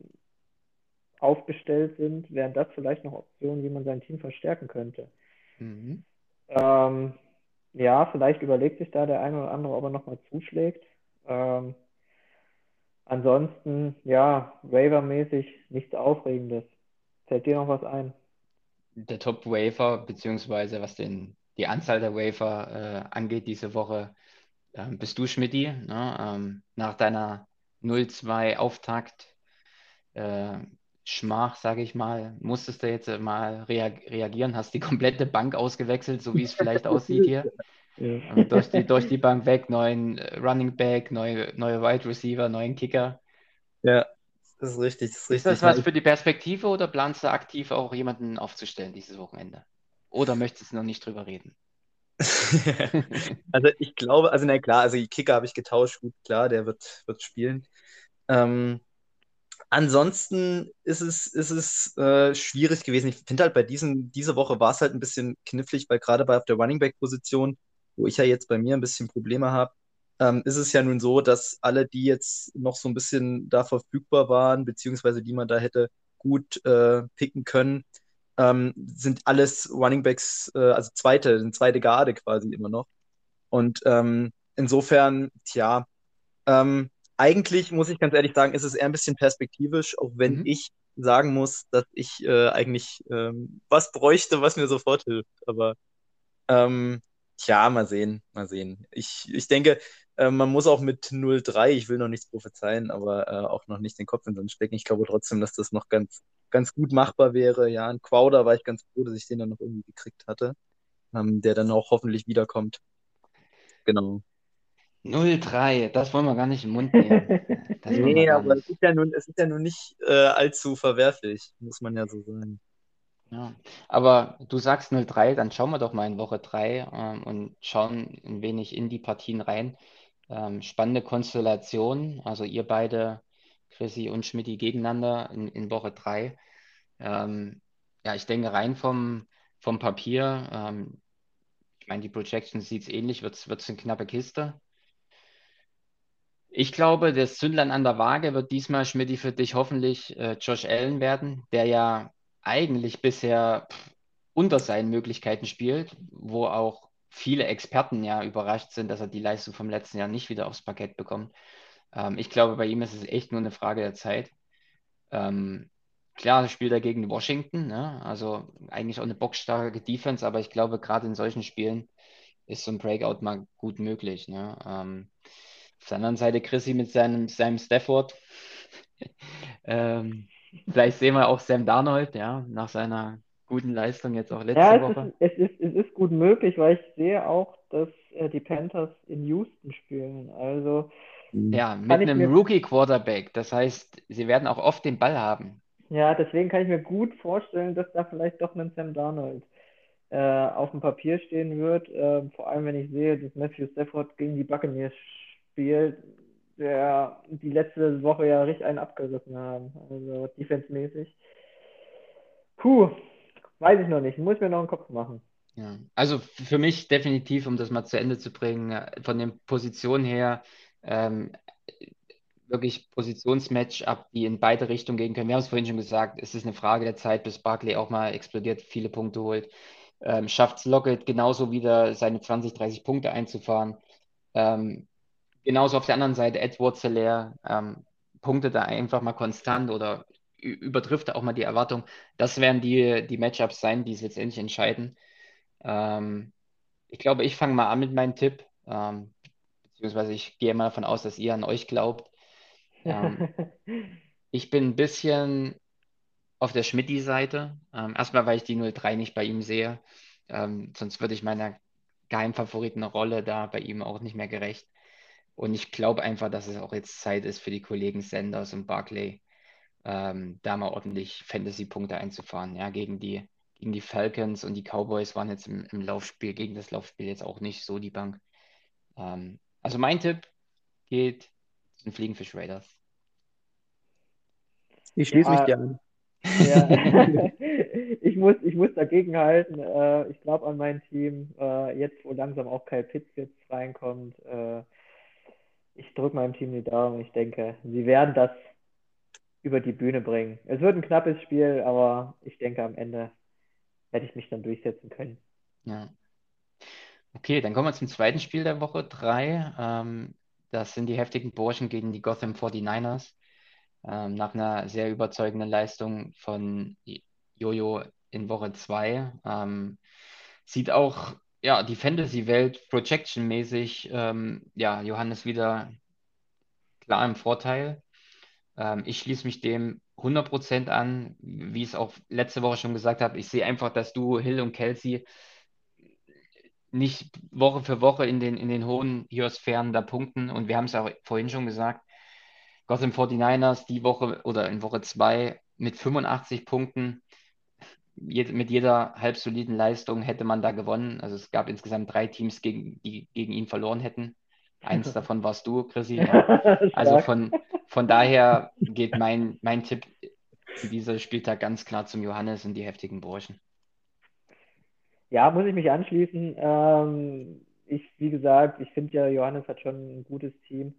aufgestellt sind, wären das vielleicht noch Optionen, wie man sein Team verstärken könnte. Mhm. Ähm, ja, vielleicht überlegt sich da der eine oder andere, ob er nochmal zuschlägt. Ähm, ansonsten, ja, Waiver-mäßig nichts Aufregendes. Fällt dir noch was ein? Der Top-Wafer, beziehungsweise was den, die Anzahl der Wafer äh, angeht diese Woche, ähm, bist du, Schmidti, ne? ähm, nach deiner 0-2 Auftakt äh, Schmach, sage ich mal, musstest du jetzt mal rea reagieren, hast die komplette Bank ausgewechselt, so wie es vielleicht *laughs* aussieht hier. Ja. Durch, die, durch die Bank weg, neuen äh, Running Back, neue, neue Wide Receiver, neuen Kicker. Ja, das ist richtig. Das ist, ist das was für die Perspektive oder planst du aktiv auch jemanden aufzustellen dieses Wochenende? Oder möchtest du noch nicht drüber reden? *laughs* also ich glaube, also na klar, also die Kicker habe ich getauscht, gut, klar, der wird, wird spielen. Ähm, ansonsten ist es, ist es äh, schwierig gewesen. Ich finde halt bei diesen, diese Woche war es halt ein bisschen knifflig, weil gerade bei auf der Running Back Position, wo ich ja jetzt bei mir ein bisschen Probleme habe, ähm, ist es ja nun so, dass alle, die jetzt noch so ein bisschen da verfügbar waren, beziehungsweise die man da hätte gut äh, picken können, ähm, sind alles Runningbacks, äh, also zweite, sind zweite Garde quasi immer noch. Und ähm, insofern, tja, ähm, eigentlich muss ich ganz ehrlich sagen, ist es eher ein bisschen perspektivisch, auch wenn mhm. ich sagen muss, dass ich äh, eigentlich ähm, was bräuchte, was mir sofort hilft. Aber ähm, tja, mal sehen, mal sehen. Ich, ich denke, äh, man muss auch mit 0-3, ich will noch nichts prophezeien, aber äh, auch noch nicht den Kopf in den Sand stecken. Ich glaube trotzdem, dass das noch ganz, ganz gut machbar wäre. Ja, ein Quauder war ich ganz froh, dass ich den dann noch irgendwie gekriegt hatte, ähm, der dann auch hoffentlich wiederkommt. Genau. 0-3, das wollen wir gar nicht im Mund *laughs* nehmen. nee, aber es ist, ja nun, es ist ja nun nicht äh, allzu verwerflich, muss man ja so sagen. Ja, aber du sagst 0-3, dann schauen wir doch mal in Woche 3 ähm, und schauen ein wenig in die Partien rein. Ähm, spannende Konstellation, also ihr beide, Chrissy und Schmidti, gegeneinander in, in Woche 3. Ähm, ja, ich denke rein vom, vom Papier, ähm, ich meine, die Projection sieht es ähnlich, wird es eine knappe Kiste. Ich glaube, das Zündlein an der Waage wird diesmal, Schmidti, für dich hoffentlich äh, Josh Allen werden, der ja eigentlich bisher unter seinen Möglichkeiten spielt, wo auch viele Experten ja überrascht sind, dass er die Leistung vom letzten Jahr nicht wieder aufs Parkett bekommt. Ähm, ich glaube, bei ihm ist es echt nur eine Frage der Zeit. Ähm, klar, spielt er gegen Washington, ne? also eigentlich auch eine boxstarke Defense, aber ich glaube, gerade in solchen Spielen ist so ein Breakout mal gut möglich. Ne? Ähm, auf der anderen Seite Chrissy mit seinem, seinem Stafford. *laughs* ähm, Vielleicht sehen wir auch Sam Darnold, ja, nach seiner guten Leistung jetzt auch letzte ja, es Woche. Ist, es, ist, es ist gut möglich, weil ich sehe auch, dass äh, die Panthers in Houston spielen. Also ja, mit einem Rookie-Quarterback. Das heißt, sie werden auch oft den Ball haben. Ja, deswegen kann ich mir gut vorstellen, dass da vielleicht doch ein Sam Darnold äh, auf dem Papier stehen wird. Äh, vor allem, wenn ich sehe, dass Matthew Stafford gegen die Buccaneers spielt der die letzte Woche ja richtig einen abgerissen haben. Also defensemäßig. Puh, weiß ich noch nicht. Muss ich mir noch einen Kopf machen. Ja, also für mich definitiv, um das mal zu Ende zu bringen, von den Positionen her, ähm, wirklich Positionsmatch-up, die in beide Richtungen gehen können. Wir haben es vorhin schon gesagt, es ist eine Frage der Zeit, bis Barkley auch mal explodiert, viele Punkte holt. Ähm, Schafft es Lockett genauso wieder seine 20, 30 Punkte einzufahren. Ähm, genauso auf der anderen Seite Edward Zeller ähm, punktet da einfach mal konstant oder übertrifft auch mal die Erwartung. Das werden die, die Matchups sein, die es letztendlich entscheiden. Ähm, ich glaube, ich fange mal an mit meinem Tipp, ähm, beziehungsweise ich gehe mal davon aus, dass ihr an euch glaubt. Ähm, *laughs* ich bin ein bisschen auf der Schmidti-Seite. Ähm, erstmal, weil ich die 03 nicht bei ihm sehe. Ähm, sonst würde ich meiner Geheimfavoritenrolle da bei ihm auch nicht mehr gerecht. Und ich glaube einfach, dass es auch jetzt Zeit ist für die Kollegen Sanders und Barclay, ähm, da mal ordentlich Fantasy-Punkte einzufahren. Ja, gegen die, gegen die Falcons und die Cowboys waren jetzt im, im Laufspiel, gegen das Laufspiel jetzt auch nicht so die Bank. Ähm, also mein Tipp geht zu den Fliegenfisch Raiders. Ich schließe mich dir an. Ja. *laughs* *laughs* ich, muss, ich muss dagegen halten. Äh, ich glaube an mein Team. Äh, jetzt, wo langsam auch Kyle Pitts jetzt reinkommt, äh, ich drücke meinem Team die Daumen. Ich denke, sie werden das über die Bühne bringen. Es wird ein knappes Spiel, aber ich denke, am Ende werde ich mich dann durchsetzen können. Ja. Okay, dann kommen wir zum zweiten Spiel der Woche 3. Ähm, das sind die heftigen Burschen gegen die Gotham 49ers. Ähm, nach einer sehr überzeugenden Leistung von Jojo in Woche 2. Ähm, sieht auch ja, die Fantasy-Welt Projection-mäßig, ähm, ja, Johannes wieder klar im Vorteil. Ähm, ich schließe mich dem 100% an, wie ich es auch letzte Woche schon gesagt habe. Ich sehe einfach, dass du Hill und Kelsey nicht Woche für Woche in den, in den hohen Hiosphären da punkten. Und wir haben es auch vorhin schon gesagt, Gotham 49ers die Woche oder in Woche 2 mit 85 Punkten mit jeder halb soliden Leistung hätte man da gewonnen. Also es gab insgesamt drei Teams, gegen, die gegen ihn verloren hätten. Eins *laughs* davon warst du, Chrissy. *laughs* Also von, von daher geht mein, mein Tipp dieser Spieltag ganz klar zum Johannes und die heftigen Burschen. Ja, muss ich mich anschließen. Ähm, ich, wie gesagt, ich finde ja, Johannes hat schon ein gutes Team.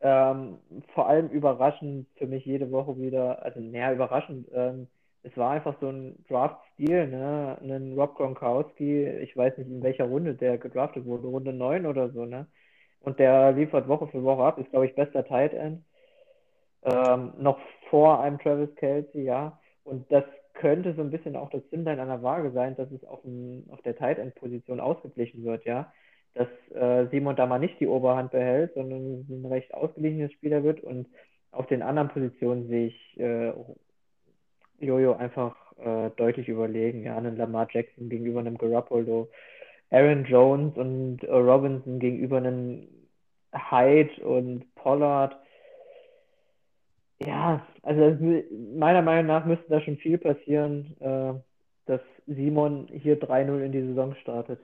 Ähm, vor allem überraschend für mich jede Woche wieder, also näher überraschend. Ähm, es war einfach so ein Draft-Stil, ne? Ein Rob Gronkowski, ich weiß nicht in welcher Runde der gedraftet wurde, Runde 9 oder so, ne? Und der liefert Woche für Woche ab, ist glaube ich bester Tight End. Ähm, noch vor einem Travis Kelsey, ja. Und das könnte so ein bisschen auch das Zündlein an der Waage sein, dass es auf, ein, auf der Tight End Position ausgeglichen wird, ja dass äh, Simon da mal nicht die Oberhand behält, sondern ein recht ausgeglichenes Spieler wird. Und auf den anderen Positionen sehe ich äh, Jojo einfach äh, deutlich überlegen. Ja, einen Lamar Jackson gegenüber einem Garoppolo, Aaron Jones und äh, Robinson gegenüber einem Hyde und Pollard. Ja, also meiner Meinung nach müsste da schon viel passieren, äh, dass Simon hier 3-0 in die Saison startet.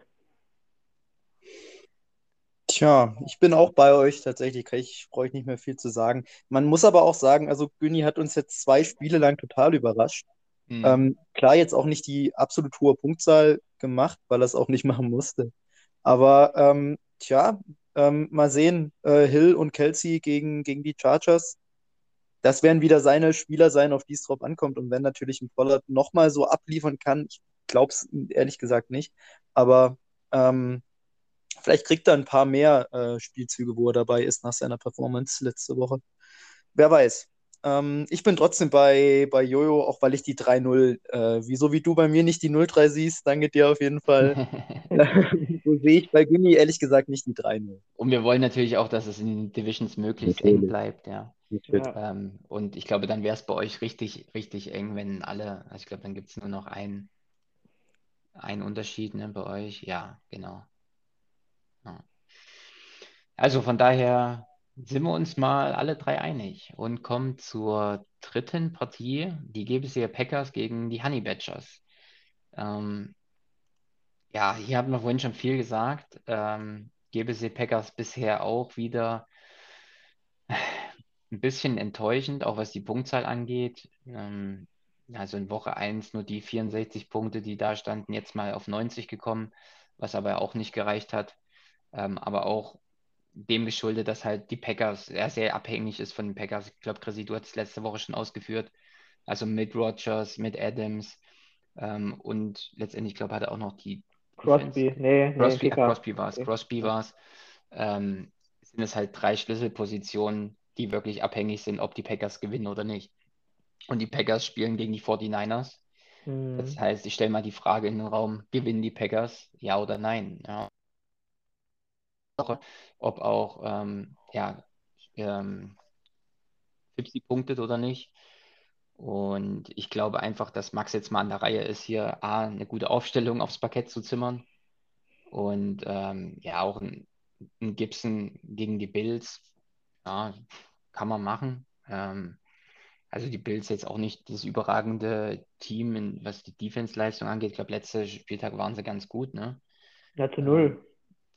Tja, ich bin auch bei euch tatsächlich. Ich brauche nicht mehr viel zu sagen. Man muss aber auch sagen, also Günni hat uns jetzt zwei Spiele lang total überrascht. Mhm. Ähm, klar, jetzt auch nicht die absolut hohe Punktzahl gemacht, weil er es auch nicht *laughs* machen musste. Aber ähm, tja, ähm, mal sehen, äh, Hill und Kelsey gegen, gegen die Chargers. Das werden wieder seine Spieler sein, auf die es drauf ankommt. Und wenn natürlich ein Pollard nochmal so abliefern kann, ich glaube es ehrlich gesagt nicht, aber ähm, Vielleicht kriegt er ein paar mehr äh, Spielzüge, wo er dabei ist nach seiner Performance letzte Woche. Wer weiß. Ähm, ich bin trotzdem bei, bei Jojo, auch weil ich die 3-0, äh, wieso wie du bei mir nicht die 0-3 siehst, danke dir auf jeden Fall. *laughs* *laughs* so sehe ich bei Günni ehrlich gesagt nicht die 3-0. Und wir wollen natürlich auch, dass es in den Divisions möglichst natürlich. eng bleibt, ja. Ähm, und ich glaube, dann wäre es bei euch richtig, richtig eng, wenn alle, also ich glaube, dann gibt es nur noch einen, einen Unterschied ne, bei euch. Ja, genau. Also von daher sind wir uns mal alle drei einig und kommen zur dritten Partie, die GBC Packers gegen die Honey Badgers. Ähm, ja, hier haben wir vorhin schon viel gesagt. Ähm, GBC Packers bisher auch wieder *sighs* ein bisschen enttäuschend, auch was die Punktzahl angeht. Ähm, also in Woche 1 nur die 64 Punkte, die da standen, jetzt mal auf 90 gekommen, was aber auch nicht gereicht hat. Ähm, aber auch dem geschuldet, dass halt die Packers, er sehr abhängig ist von den Packers. Ich glaube, Chrissy, du hast es letzte Woche schon ausgeführt. Also mit Rogers, mit Adams ähm, und letztendlich, glaube ich, hat er auch noch die Crosby, Defense. nee, Crosby, nee, Crosby war es, Crosby war es. Ähm, sind es halt drei Schlüsselpositionen, die wirklich abhängig sind, ob die Packers gewinnen oder nicht. Und die Packers spielen gegen die 49ers. Mhm. Das heißt, ich stelle mal die Frage in den Raum, gewinnen die Packers, ja oder nein? Ja. Woche, ob auch ähm, ja, ähm, Tipsy punktet oder nicht. Und ich glaube einfach, dass Max jetzt mal an der Reihe ist, hier A, eine gute Aufstellung aufs Parkett zu zimmern. Und ähm, ja, auch ein, ein, Gibson gegen die Bills, ja, kann man machen. Ähm, also die Bills jetzt auch nicht das überragende Team, in, was die Defense-Leistung angeht. Ich glaube, letzte Spieltag waren sie ganz gut, ne? Ja, zu null.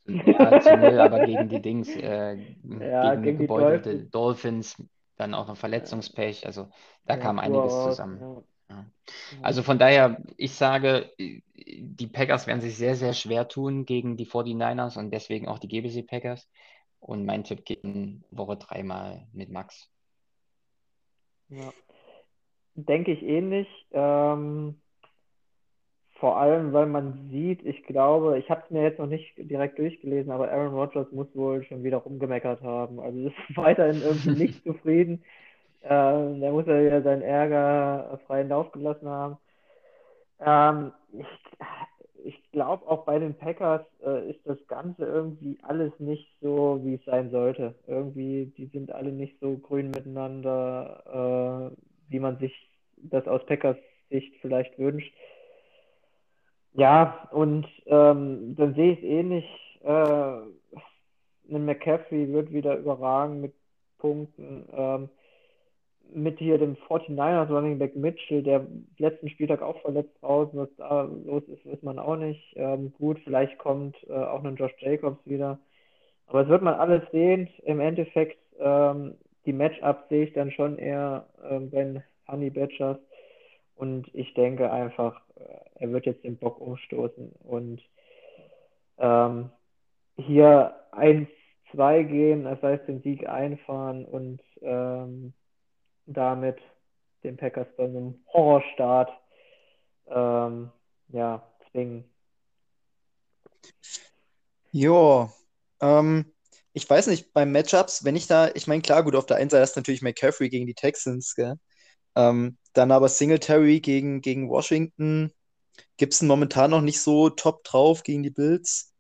Ja, zu null, aber gegen die Dings, äh, ja, gegen, gegen die gebeutelte Dolphins. Dolphins, dann auch noch Verletzungspech. Also da ja, kam einiges zusammen. Ja. Also von daher, ich sage, die Packers werden sich sehr, sehr schwer tun gegen die 49ers und deswegen auch die GBC Packers. Und mein Tipp geht in Woche dreimal mit Max. Ja. Denke ich ähnlich. Ähm, vor allem, weil man sieht, ich glaube, ich habe es mir jetzt noch nicht direkt durchgelesen, aber Aaron Rodgers muss wohl schon wieder rumgemeckert haben. Also ist *laughs* weiterhin irgendwie *laughs* nicht zufrieden. Äh, da muss er ja seinen Ärger freien Lauf gelassen haben. Ähm, ich ich glaube, auch bei den Packers äh, ist das Ganze irgendwie alles nicht so, wie es sein sollte. Irgendwie, die sind alle nicht so grün miteinander, äh, wie man sich das aus Packers Sicht vielleicht wünscht. Ja, und ähm, dann sehe ich es ähnlich. Äh, ein McCaffrey wird wieder überragen mit Punkten. Ähm, mit hier dem 49ers Running Back Mitchell, der letzten Spieltag auch verletzt draußen, was da los ist, weiß man auch nicht. Ähm, gut, vielleicht kommt äh, auch noch Josh Jacobs wieder. Aber es wird man alles sehen. Im Endeffekt, ähm, die Matchups sehe ich dann schon eher ähm, den Honey Badgers. Und ich denke einfach, er wird jetzt den Bock umstoßen und ähm, hier 1-2 gehen, das heißt den Sieg einfahren und ähm, damit den Packers bei einem Horrorstart ähm, ja, zwingen. Jo, ähm, ich weiß nicht, beim Matchups, wenn ich da, ich meine, klar, gut, auf der einen Seite ist natürlich McCaffrey gegen die Texans, gell? Ähm, dann aber Singletary gegen, gegen Washington. Gibson momentan noch nicht so top drauf gegen die Bills.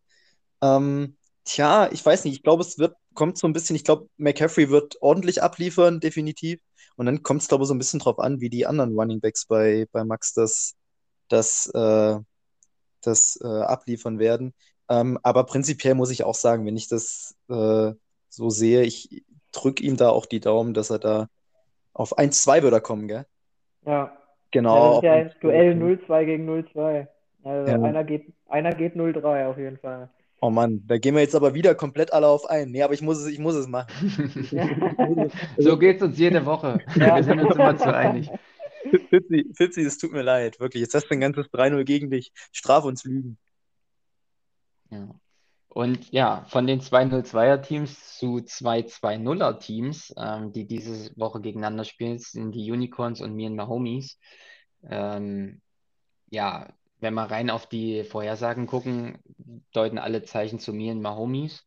Ähm, tja, ich weiß nicht, ich glaube, es wird, kommt so ein bisschen, ich glaube, McCaffrey wird ordentlich abliefern, definitiv. Und dann kommt es, glaube ich, so ein bisschen drauf an, wie die anderen Running Backs bei, bei Max das, das, äh, das äh, abliefern werden. Ähm, aber prinzipiell muss ich auch sagen, wenn ich das äh, so sehe, ich drücke ihm da auch die Daumen, dass er da auf 1-2 würde kommen, gell? Ja. Genau. Ja, das ist ja ein Duell 0-2 gegen 0-2. Also ja. einer geht, einer geht 0-3 auf jeden Fall. Oh Mann, da gehen wir jetzt aber wieder komplett alle auf ein. Nee, aber ich muss es, ich muss es machen. *laughs* so geht es uns jede Woche. Ja. Wir sind uns immer zu einig. Fitzi, Fitzi, es tut mir leid, wirklich. Jetzt hast du ein ganzes 3-0 gegen dich. Straf uns Lügen. Ja. Und ja, von den 2-0-2er-Teams zu 2-2-0er-Teams, ähm, die diese Woche gegeneinander spielen, sind die Unicorns und mir und Mahomies. Ähm, ja, wenn wir rein auf die Vorhersagen gucken, deuten alle Zeichen zu mir und Mahomies.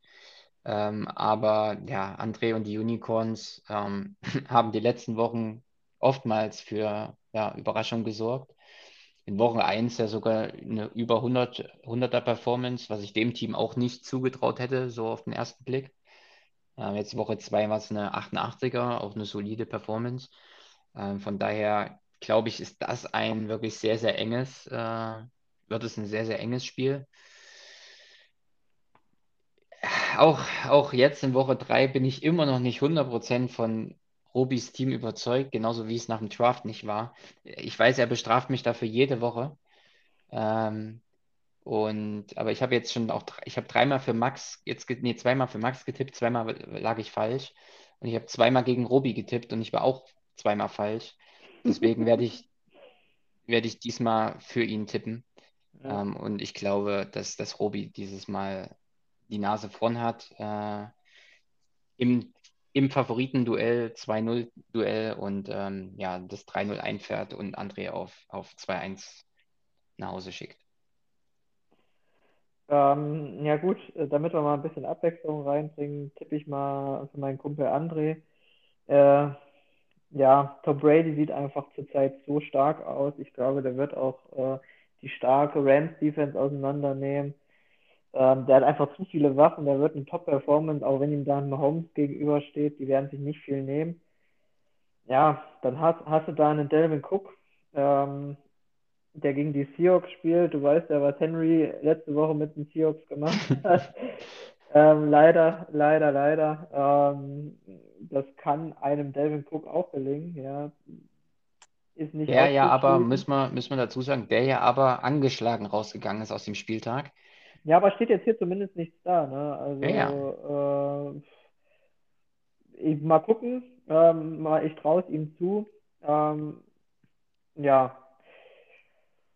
Ähm, aber ja, André und die Unicorns ähm, *laughs* haben die letzten Wochen oftmals für ja, Überraschung gesorgt. In Woche 1 ja sogar eine über 100, 100er Performance, was ich dem Team auch nicht zugetraut hätte, so auf den ersten Blick. Ähm, jetzt Woche 2 war es eine 88er, auch eine solide Performance. Ähm, von daher glaube ich, ist das ein wirklich sehr, sehr enges, äh, wird es ein sehr, sehr enges Spiel. Auch, auch jetzt in Woche 3 bin ich immer noch nicht 100% von Robis Team überzeugt, genauso wie es nach dem Draft nicht war. Ich weiß, er bestraft mich dafür jede Woche. Ähm, und, aber ich habe jetzt schon auch, ich habe dreimal für Max, jetzt, nee, zweimal für Max getippt, zweimal lag ich falsch. Und ich habe zweimal gegen Robi getippt und ich war auch zweimal falsch. Deswegen werde ich, *laughs* werde ich diesmal für ihn tippen. Ja. Ähm, und ich glaube, dass, dass Robi dieses Mal die Nase vorn hat. Äh, im, Im Favoritenduell 2-0-Duell und ähm, ja, das 3-0 einfährt und André auf, auf 2-1 nach Hause schickt. Ähm, ja gut, äh, damit wir mal ein bisschen Abwechslung reinbringen, tippe ich mal für meinen Kumpel André. Äh, ja, Tom Brady sieht einfach zurzeit so stark aus. Ich glaube, der wird auch äh, die starke Rams-Defense auseinandernehmen. Ähm, der hat einfach zu viele Waffen, der wird eine Top-Performance, auch wenn ihm dann Mahomes gegenübersteht, die werden sich nicht viel nehmen. Ja, dann hast, hast du da einen Delvin Cook, ähm, der gegen die Seahawks spielt. Du weißt ja, was Henry letzte Woche mit den Seahawks gemacht *laughs* hat. ähm, leider, leider, leider. Ähm, das kann einem Delvin Cook auch gelingen, ja. Ist nicht der ja aber, müssen wir, müssen wir dazu sagen, der ja aber angeschlagen rausgegangen ist aus dem Spieltag. Ja, aber steht jetzt hier zumindest nichts da. Ne? Also, ja, Äh, ich, mal gucken. Ähm, mal, ich traue es ihm zu. Ähm, ja.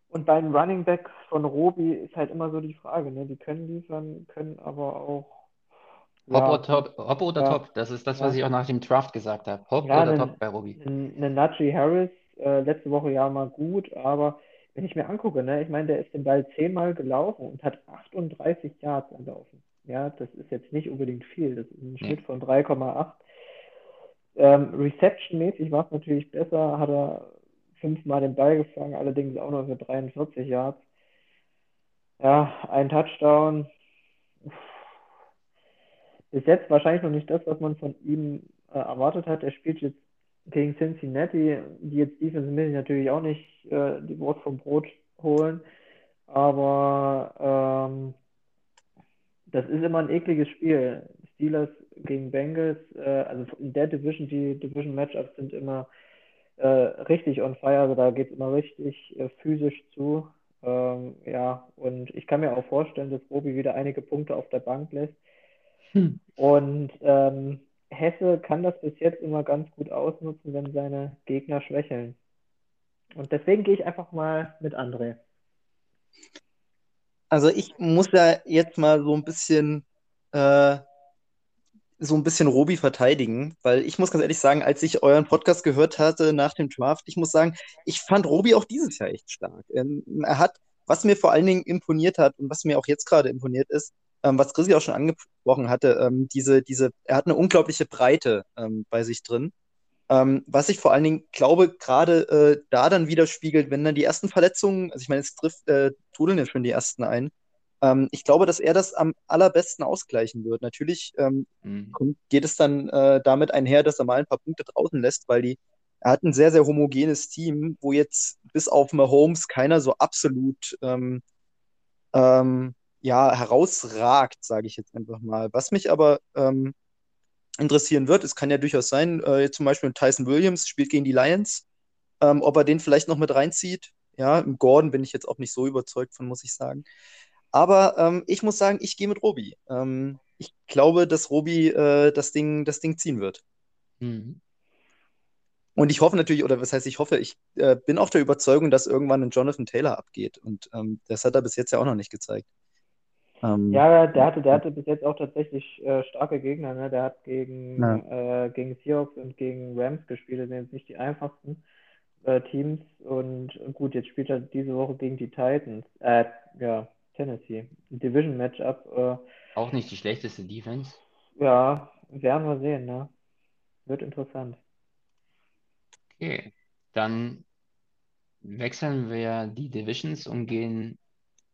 Und bei den Running Backs von Robi ist halt immer so die Frage. Ne? Die können liefern, können aber auch. Ja, oder top, Hop oder ja, top? Das ist das, was ich auch nach dem Draft gesagt habe. Hop oder ne, top bei Robi? Eine Najee Harris, äh, letzte Woche ja mal gut, aber wenn ich mir angucke, ne, ich meine, der ist den Ball zehnmal gelaufen und hat 38 Yards erlaufen. Ja, das ist jetzt nicht unbedingt viel. Das ist ein Schnitt von 3,8. Ähm, Reception-mäßig war es natürlich besser, hat er fünfmal den Ball gefangen, allerdings auch nur für 43 Yards. Ja, ein Touchdown. Bis jetzt wahrscheinlich noch nicht das, was man von ihm äh, erwartet hat. Er spielt jetzt gegen Cincinnati, die jetzt defensive natürlich auch nicht äh, die Wort vom Brot holen. Aber ähm, das ist immer ein ekliges Spiel. Steelers gegen Bengals, äh, also in der Division, die Division-Matchups sind immer äh, richtig on fire, also da geht es immer richtig äh, physisch zu. Ähm, ja, und ich kann mir auch vorstellen, dass Robi wieder einige Punkte auf der Bank lässt. Hm. Und ähm, Hesse kann das bis jetzt immer ganz gut ausnutzen, wenn seine Gegner schwächeln. Und deswegen gehe ich einfach mal mit André. Also ich muss ja jetzt mal so ein bisschen äh, so ein bisschen Robi verteidigen, weil ich muss ganz ehrlich sagen, als ich euren Podcast gehört hatte nach dem Draft, ich muss sagen, ich fand Robi auch dieses Jahr echt stark. Ähm, er hat, was mir vor allen Dingen imponiert hat und was mir auch jetzt gerade imponiert ist, ähm, was Chrissy auch schon angesprochen hatte, ähm, diese, diese, er hat eine unglaubliche Breite ähm, bei sich drin. Ähm, was ich vor allen Dingen glaube, gerade äh, da dann widerspiegelt, wenn dann die ersten Verletzungen, also ich meine, es trifft, äh, trudeln ja schon die ersten ein, ähm, ich glaube, dass er das am allerbesten ausgleichen wird. Natürlich ähm, mhm. geht es dann äh, damit einher, dass er mal ein paar Punkte draußen lässt, weil die, er hat ein sehr, sehr homogenes Team, wo jetzt bis auf Mahomes keiner so absolut ähm, ähm ja, herausragt, sage ich jetzt einfach mal. Was mich aber ähm, interessieren wird, es kann ja durchaus sein, äh, zum Beispiel Tyson Williams spielt gegen die Lions, ähm, ob er den vielleicht noch mit reinzieht. Ja, im Gordon bin ich jetzt auch nicht so überzeugt von, muss ich sagen. Aber ähm, ich muss sagen, ich gehe mit Robi. Ähm, ich glaube, dass Robi äh, das, Ding, das Ding ziehen wird. Mhm. Und ich hoffe natürlich, oder was heißt ich hoffe, ich äh, bin auch der Überzeugung, dass irgendwann ein Jonathan Taylor abgeht. Und ähm, das hat er bis jetzt ja auch noch nicht gezeigt. Ähm, ja, der hatte, der hatte bis jetzt auch tatsächlich äh, starke Gegner. Ne? Der hat gegen, ja. äh, gegen Seahawks und gegen Rams gespielt. Das sind jetzt nicht die einfachsten äh, Teams. Und gut, jetzt spielt er diese Woche gegen die Titans. Äh, ja, Tennessee. Division Matchup. Äh, Auch nicht die schlechteste Defense. Ja, werden wir sehen, ne? Wird interessant. Okay, dann wechseln wir die Divisions und gehen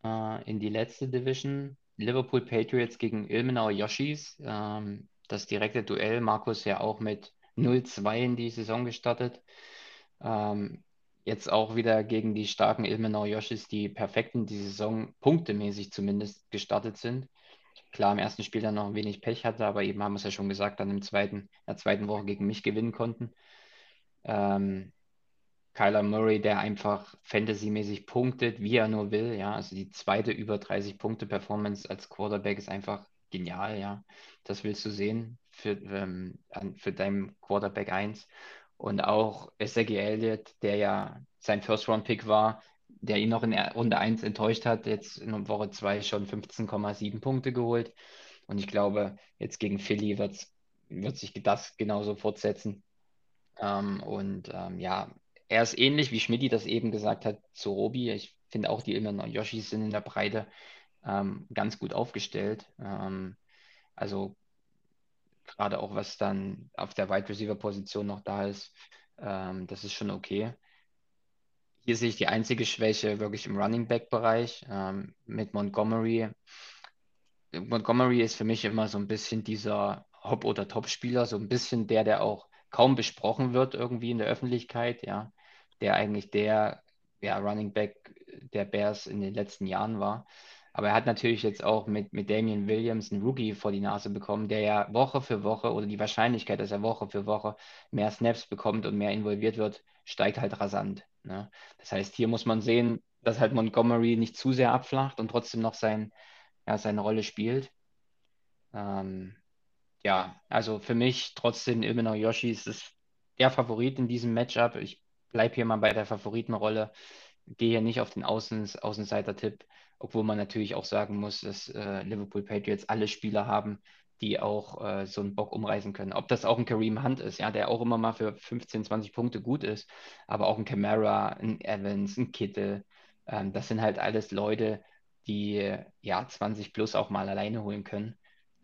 äh, in die letzte Division. Liverpool Patriots gegen Ilmenau Yoshis. Ähm, das direkte Duell. Markus ja auch mit 0-2 in die Saison gestartet. Ähm, jetzt auch wieder gegen die starken Ilmenau Yoshis, die perfekt in die Saison punktemäßig zumindest gestartet sind. Klar, im ersten Spiel dann noch ein wenig Pech hatte, aber eben haben wir es ja schon gesagt, dann im zweiten, in der zweiten Woche gegen mich gewinnen konnten. Ähm, Kyler Murray, der einfach fantasymäßig punktet, wie er nur will, ja, also die zweite über 30 Punkte Performance als Quarterback ist einfach genial, ja. Das willst du sehen für, ähm, für deinen Quarterback 1. Und auch Ezekiel Elliott, der ja sein First-Round-Pick war, der ihn noch in Runde 1 enttäuscht hat, jetzt in Woche 2 schon 15,7 Punkte geholt. Und ich glaube, jetzt gegen Philly wird sich das genauso fortsetzen. Ähm, und ähm, ja, er ist ähnlich, wie Schmidti das eben gesagt hat, zu Robi. Ich finde auch, die Illinois Yoshis sind in der Breite ähm, ganz gut aufgestellt. Ähm, also gerade auch was dann auf der Wide Receiver Position noch da ist, ähm, das ist schon okay. Hier sehe ich die einzige Schwäche wirklich im Running Back Bereich ähm, mit Montgomery. Montgomery ist für mich immer so ein bisschen dieser Hop- oder Top-Spieler, so ein bisschen der, der auch kaum besprochen wird irgendwie in der Öffentlichkeit, ja, der eigentlich der ja, Running Back der Bears in den letzten Jahren war. Aber er hat natürlich jetzt auch mit, mit Damian Williams einen Rookie vor die Nase bekommen, der ja Woche für Woche oder die Wahrscheinlichkeit, dass er Woche für Woche mehr Snaps bekommt und mehr involviert wird, steigt halt rasant. Ne? Das heißt, hier muss man sehen, dass halt Montgomery nicht zu sehr abflacht und trotzdem noch sein, ja, seine Rolle spielt. Ähm, ja, also für mich trotzdem Ilmenau Yoshi ist es der Favorit in diesem Matchup. Ich bleibe hier mal bei der Favoritenrolle. Gehe hier nicht auf den Außen, Außenseiter-Tipp obwohl man natürlich auch sagen muss, dass äh, Liverpool Patriots alle Spieler haben, die auch äh, so einen Bock umreißen können. Ob das auch ein Kareem Hunt ist, ja, der auch immer mal für 15, 20 Punkte gut ist, aber auch ein Camara, ein Evans, ein Kittel, ähm, das sind halt alles Leute, die ja 20 plus auch mal alleine holen können.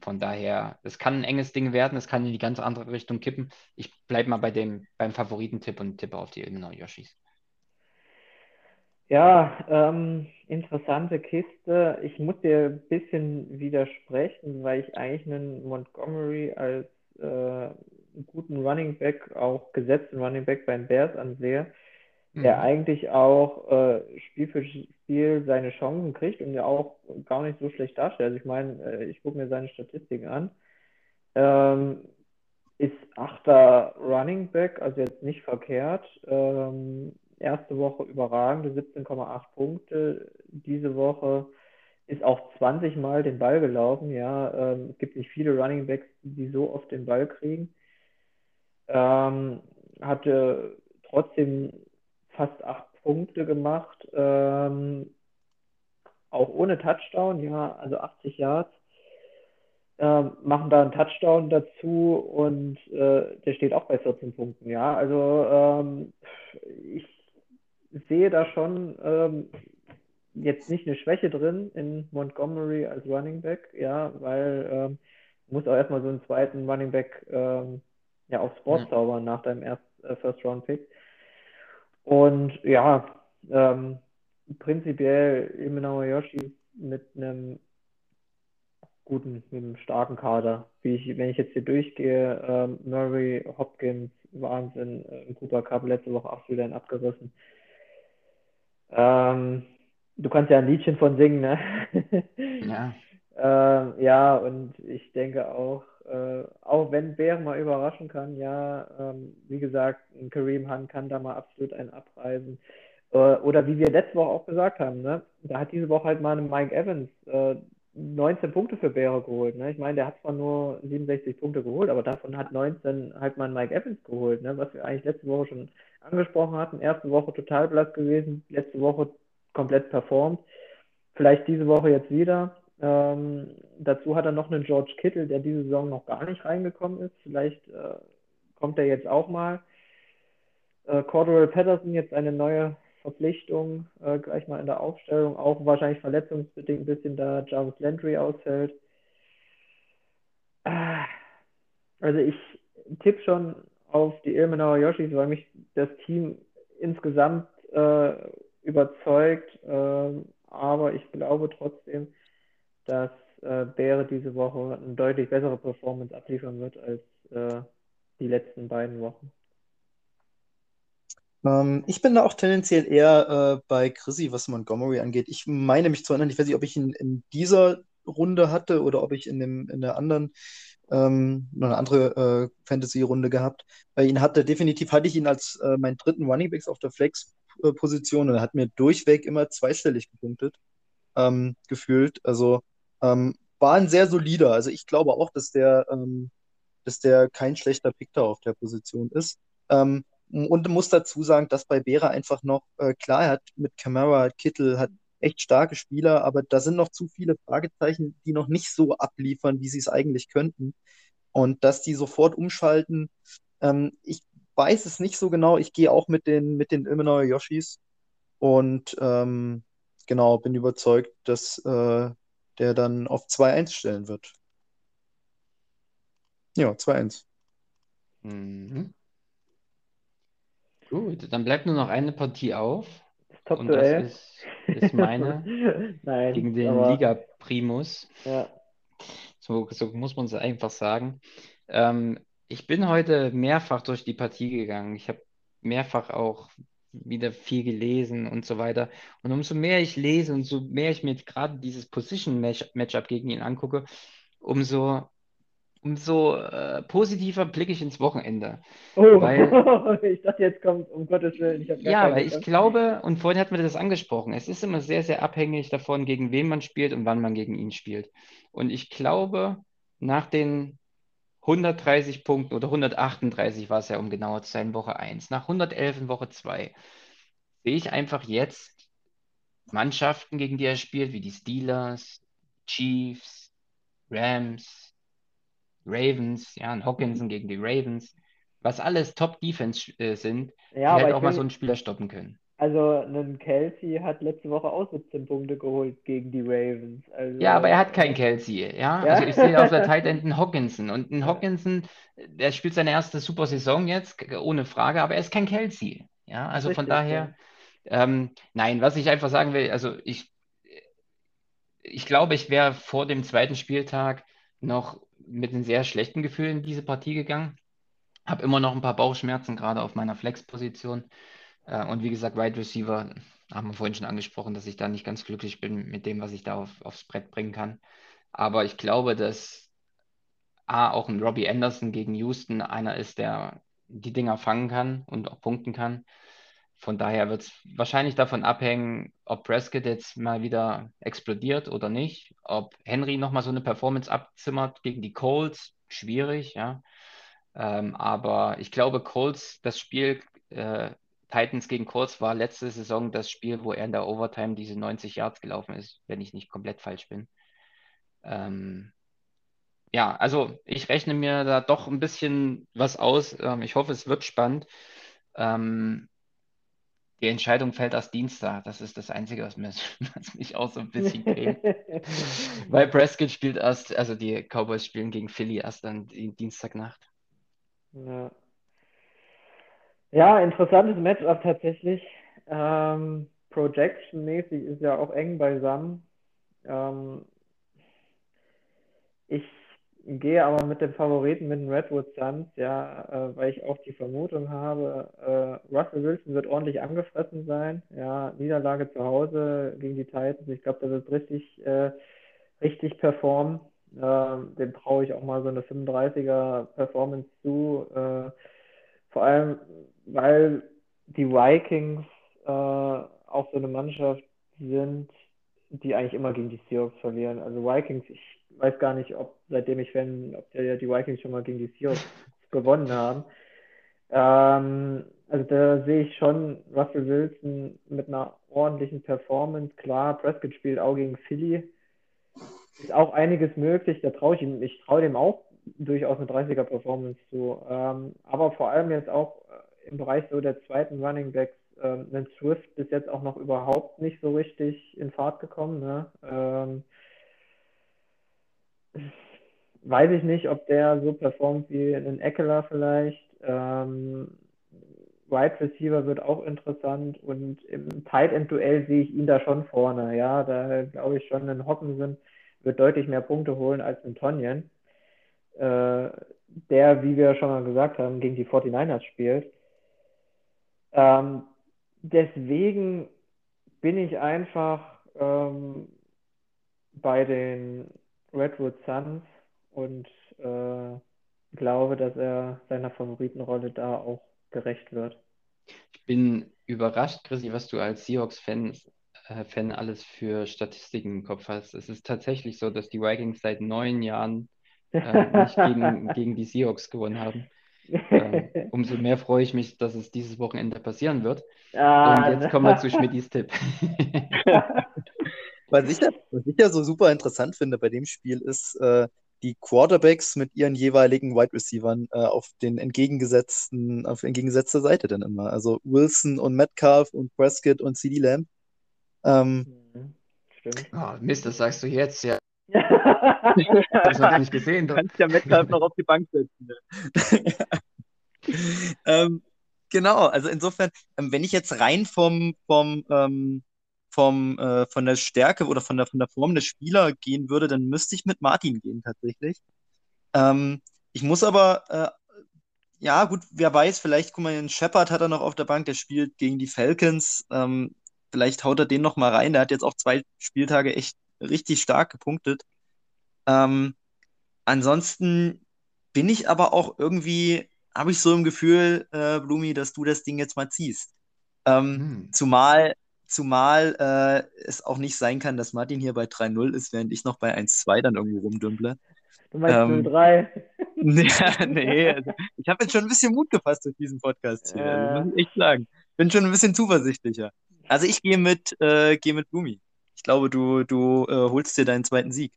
Von daher, es kann ein enges Ding werden, es kann in die ganz andere Richtung kippen. Ich bleibe mal bei dem, beim Favoritentipp und tippe auf die Illinois Yoshis. Ja, ähm, interessante Kiste. Ich muss dir ein bisschen widersprechen, weil ich eigentlich einen Montgomery als äh, guten Running Back, auch gesetzten Running Back beim Bears ansehe, der mhm. eigentlich auch äh, Spiel für Spiel seine Chancen kriegt und ja auch gar nicht so schlecht darstellt. Also ich meine, äh, ich gucke mir seine Statistiken an. Ähm, ist achter Running Back, also jetzt nicht verkehrt. Ähm, erste Woche überragende 17,8 Punkte. Diese Woche ist auch 20 Mal den Ball gelaufen. Ja, ähm, es gibt nicht viele Running Backs, die so oft den Ball kriegen. Ähm, hatte trotzdem fast acht Punkte gemacht, ähm, auch ohne Touchdown, ja, also 80 Yards. Ähm, machen da einen Touchdown dazu und äh, der steht auch bei 14 Punkten, ja. Also ähm, ich sehe da schon ähm, jetzt nicht eine Schwäche drin in Montgomery als Running Back, ja, weil ähm, muss auch erstmal so einen zweiten Running Back ähm, ja aufs Board ja. zaubern nach deinem ersten äh, First Round Pick. Und ja, ähm, prinzipiell Imenao Yoshi mit einem guten, mit einem starken Kader. Wie ich, wenn ich jetzt hier durchgehe, ähm, Murray, Hopkins, Wahnsinn, äh, Cooper Cup letzte Woche auch wieder abgerissen. Ähm, du kannst ja ein Liedchen von singen, ne? ja. *laughs* ähm, ja, und ich denke auch, äh, auch wenn Bär mal überraschen kann, ja, ähm, wie gesagt, ein Kareem Hunt kann da mal absolut einen abreisen. Äh, oder wie wir letzte Woche auch gesagt haben, ne, da hat diese Woche halt mal ein Mike Evans äh, 19 Punkte für Bäre geholt. Ne? Ich meine, der hat zwar nur 67 Punkte geholt, aber davon hat 19 halt mal ein Mike Evans geholt, ne? was wir eigentlich letzte Woche schon angesprochen hatten. Erste Woche total blass gewesen, letzte Woche komplett performt. Vielleicht diese Woche jetzt wieder. Ähm, dazu hat er noch einen George Kittle, der diese Saison noch gar nicht reingekommen ist. Vielleicht äh, kommt er jetzt auch mal. Äh, Cordell Patterson jetzt eine neue Verpflichtung, äh, gleich mal in der Aufstellung, auch wahrscheinlich verletzungsbedingt ein bisschen, da Jarvis Landry ausfällt. Ah, also ich tippe schon auf die Ilmenauer Yoshis, weil mich das Team insgesamt äh, überzeugt, äh, aber ich glaube trotzdem, dass äh, Bäre diese Woche eine deutlich bessere Performance abliefern wird als äh, die letzten beiden Wochen. Ähm, ich bin da auch tendenziell eher äh, bei Chrissy, was Montgomery angeht. Ich meine mich zu erinnern, ich weiß nicht, ob ich ihn in dieser Runde hatte oder ob ich in, dem, in der anderen ähm, noch eine andere äh, Fantasy-Runde gehabt. Bei ihn hatte definitiv hatte ich ihn als äh, meinen dritten Running Backs auf der Flex-Position und er hat mir durchweg immer zweistellig gepunktet ähm, gefühlt. Also ähm, war ein sehr solider. Also ich glaube auch, dass der, ähm, dass der kein schlechter Pick da auf der Position ist. Ähm, und muss dazu sagen, dass bei Bera einfach noch, äh, klar, er hat mit Camara, Kittel, hat echt starke Spieler, aber da sind noch zu viele Fragezeichen, die noch nicht so abliefern, wie sie es eigentlich könnten. Und dass die sofort umschalten, ähm, ich weiß es nicht so genau. Ich gehe auch mit den, mit den Ilmenauer Yoshis und ähm, genau, bin überzeugt, dass äh, der dann auf 2-1 stellen wird. Ja, 2-1. Mhm. Gut, dann bleibt nur noch eine Partie auf. Top und das ist, ist meine *laughs* Nein, gegen den aber, Liga Primus. Ja. So, so muss man es einfach sagen. Ähm, ich bin heute mehrfach durch die Partie gegangen. Ich habe mehrfach auch wieder viel gelesen und so weiter. Und umso mehr ich lese und so mehr ich mir gerade dieses Position-Matchup gegen ihn angucke, umso, umso äh, positiver blicke ich ins Wochenende. Oh, weil, *laughs* ich dachte, jetzt kommt, um Gottes Willen. Ich ja, weil ich glaube, und vorhin hatten wir das angesprochen, es ist immer sehr, sehr abhängig davon, gegen wen man spielt und wann man gegen ihn spielt. Und ich glaube, nach den 130 Punkten oder 138 war es ja, um genauer zu sein, Woche 1. Nach 111 in Woche 2 sehe ich einfach jetzt Mannschaften, gegen die er spielt, wie die Steelers, Chiefs, Rams, Ravens, ja, und Hawkinson gegen die Ravens, was alles Top-Defense äh, sind, ja, die halt auch mal so einen Spieler stoppen können. Also, ein Kelsey hat letzte Woche auch 17 Punkte geholt gegen die Ravens. Also, ja, aber er hat keinen Kelsey. Ja? ja? Also ich sehe auf der *laughs* Tight End einen Hawkinson. Und ein Hawkinson, der spielt seine erste super Saison jetzt, ohne Frage, aber er ist kein Kelsey. Ja, also Richtig, von daher, ja. ähm, nein, was ich einfach sagen will, also ich, ich glaube, ich wäre vor dem zweiten Spieltag noch mit einem sehr schlechten Gefühl in diese Partie gegangen. Habe immer noch ein paar Bauchschmerzen, gerade auf meiner Flex-Position. Äh, und wie gesagt, Wide Receiver haben wir vorhin schon angesprochen, dass ich da nicht ganz glücklich bin mit dem, was ich da auf, aufs Brett bringen kann. Aber ich glaube, dass A, auch ein Robbie Anderson gegen Houston einer ist, der die Dinger fangen kann und auch punkten kann. Von daher wird es wahrscheinlich davon abhängen, ob Prescott jetzt mal wieder explodiert oder nicht. Ob Henry nochmal so eine Performance abzimmert gegen die Colts, schwierig, ja. Ähm, aber ich glaube, Colts, das Spiel äh, Titans gegen Colts war letzte Saison das Spiel, wo er in der Overtime diese 90 Yards gelaufen ist, wenn ich nicht komplett falsch bin. Ähm, ja, also ich rechne mir da doch ein bisschen was aus. Ähm, ich hoffe, es wird spannend. Ähm, die Entscheidung fällt erst Dienstag. Das ist das Einzige, was, mir, *laughs* was mich auch so ein bisschen quält. *laughs* Weil Prescott spielt erst, also die Cowboys spielen gegen Philly erst dann Dienstagnacht. Ja. Ja, interessantes Matchup tatsächlich. Ähm, Projection-mäßig ist ja auch eng beisammen. Ähm, ich gehe aber mit dem Favoriten, mit den Redwood Suns, ja, äh, weil ich auch die Vermutung habe, äh, Russell Wilson wird ordentlich angefressen sein. Ja, Niederlage zu Hause gegen die Titans. Ich glaube, der wird richtig, äh, richtig performen. Äh, dem traue ich auch mal so eine 35er Performance zu. Äh, vor allem, weil die Vikings äh, auch so eine Mannschaft sind, die eigentlich immer gegen die Seahawks verlieren. Also Vikings, ich weiß gar nicht, ob seitdem ich Fan, ob der, die Vikings schon mal gegen die Seahawks *laughs* gewonnen haben. Ähm, also da sehe ich schon Russell Wilson mit einer ordentlichen Performance. Klar, Prescott spielt auch gegen Philly. Ist auch einiges möglich. Da traue ich ihm, ich traue dem auch durchaus eine 30er Performance zu. Ähm, aber vor allem jetzt auch im Bereich so der zweiten Running Backs, ähm, ein Swift bis jetzt auch noch überhaupt nicht so richtig in Fahrt gekommen. Ne? Ähm, weiß ich nicht, ob der so performt wie ein Eckler vielleicht. Ähm, Wide Receiver wird auch interessant und im Tight End Duell sehe ich ihn da schon vorne. Ja, da glaube ich schon, ein Hockensen wird deutlich mehr Punkte holen als ein Tonjen, äh, der, wie wir schon mal gesagt haben, gegen die 49ers spielt. Ähm, deswegen bin ich einfach ähm, bei den Redwood Suns und äh, glaube, dass er seiner Favoritenrolle da auch gerecht wird. Ich bin überrascht, Chrissy, was du als Seahawks-Fan äh, Fan alles für Statistiken im Kopf hast. Es ist tatsächlich so, dass die Vikings seit neun Jahren äh, nicht gegen, *laughs* gegen die Seahawks gewonnen haben. Ähm, *laughs* umso mehr freue ich mich, dass es dieses Wochenende passieren wird. Ah, Und jetzt kommen wir zu Schmidtis Tipp. *laughs* Was ich, ja, was ich ja so super interessant finde bei dem Spiel ist, äh, die Quarterbacks mit ihren jeweiligen Wide Receivern äh, auf den entgegengesetzten, auf entgegengesetzter Seite dann immer. Also Wilson und Metcalf und Prescott und CD Lamb. Ähm, mhm. Stimmt. Oh, Mist, das sagst du jetzt, ja. Das habe ich nicht gesehen. Du kannst ja Metcalf noch auf die Bank setzen. Ne? *laughs* ähm, genau, also insofern, ähm, wenn ich jetzt rein vom, vom ähm, vom, äh, von der Stärke oder von der, von der Form des Spielers gehen würde, dann müsste ich mit Martin gehen tatsächlich. Ähm, ich muss aber, äh, ja gut, wer weiß, vielleicht, guck mal, den Shepard hat er noch auf der Bank, der spielt gegen die Falcons. Ähm, vielleicht haut er den noch mal rein. Der hat jetzt auch zwei Spieltage echt richtig stark gepunktet. Ähm, ansonsten bin ich aber auch irgendwie, habe ich so im Gefühl, äh, Blumi, dass du das Ding jetzt mal ziehst. Ähm, hm. Zumal Zumal äh, es auch nicht sein kann, dass Martin hier bei 3-0 ist, während ich noch bei 1-2 dann irgendwo rumdümple. Du meinst ähm, 0-3? ja, *laughs* nee, also, ich habe jetzt schon ein bisschen Mut gefasst durch diesen Podcast hier, also, muss ich echt sagen. Bin schon ein bisschen zuversichtlicher. Also ich gehe mit, äh, geh mit Bumi. Ich glaube, du, du äh, holst dir deinen zweiten Sieg.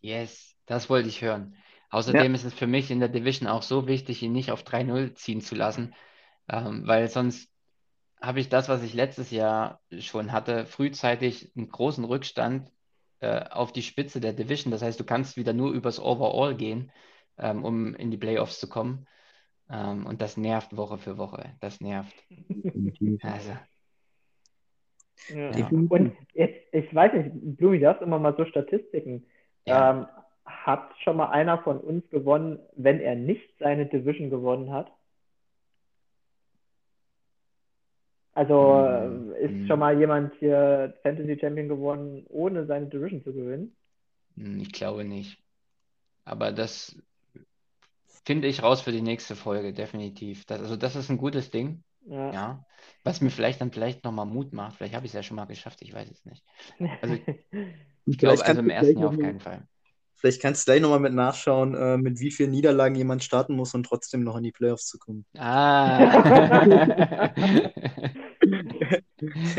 Yes, das wollte ich hören. Außerdem ja. ist es für mich in der Division auch so wichtig, ihn nicht auf 3-0 ziehen zu lassen, ähm, weil sonst habe ich das, was ich letztes Jahr schon hatte, frühzeitig einen großen Rückstand äh, auf die Spitze der Division. Das heißt, du kannst wieder nur übers Overall gehen, ähm, um in die Playoffs zu kommen. Ähm, und das nervt Woche für Woche. Das nervt. also. Ja. Ja. Und jetzt, ich weiß nicht, Blumi, du hast immer mal so Statistiken. Ja. Ähm, hat schon mal einer von uns gewonnen, wenn er nicht seine Division gewonnen hat? Also ist hm. schon mal jemand hier Fantasy Champion geworden, ohne seine Division zu gewinnen? Hm, ich glaube nicht. Aber das finde ich raus für die nächste Folge, definitiv. Das, also das ist ein gutes Ding. Ja. Ja. Was mir vielleicht dann vielleicht nochmal Mut macht. Vielleicht habe ich es ja schon mal geschafft, ich weiß es nicht. Also *laughs* ich glaube also im ersten Jahr auf keinen Fall. Vielleicht kannst du gleich nochmal mit nachschauen, äh, mit wie vielen Niederlagen jemand starten muss und trotzdem noch in die Playoffs zu kommen. Ah. *laughs*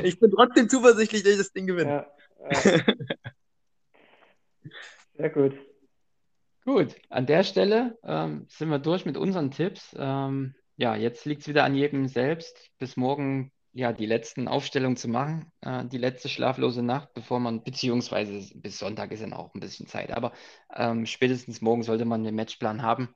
ich bin trotzdem zuversichtlich, dass ich das Ding gewinne. Ja, ja. Sehr gut. Gut, an der Stelle ähm, sind wir durch mit unseren Tipps. Ähm, ja, jetzt liegt es wieder an jedem selbst, bis morgen ja die letzten Aufstellungen zu machen, äh, die letzte schlaflose Nacht, bevor man, beziehungsweise bis Sonntag ist ja noch ein bisschen Zeit, aber ähm, spätestens morgen sollte man den Matchplan haben.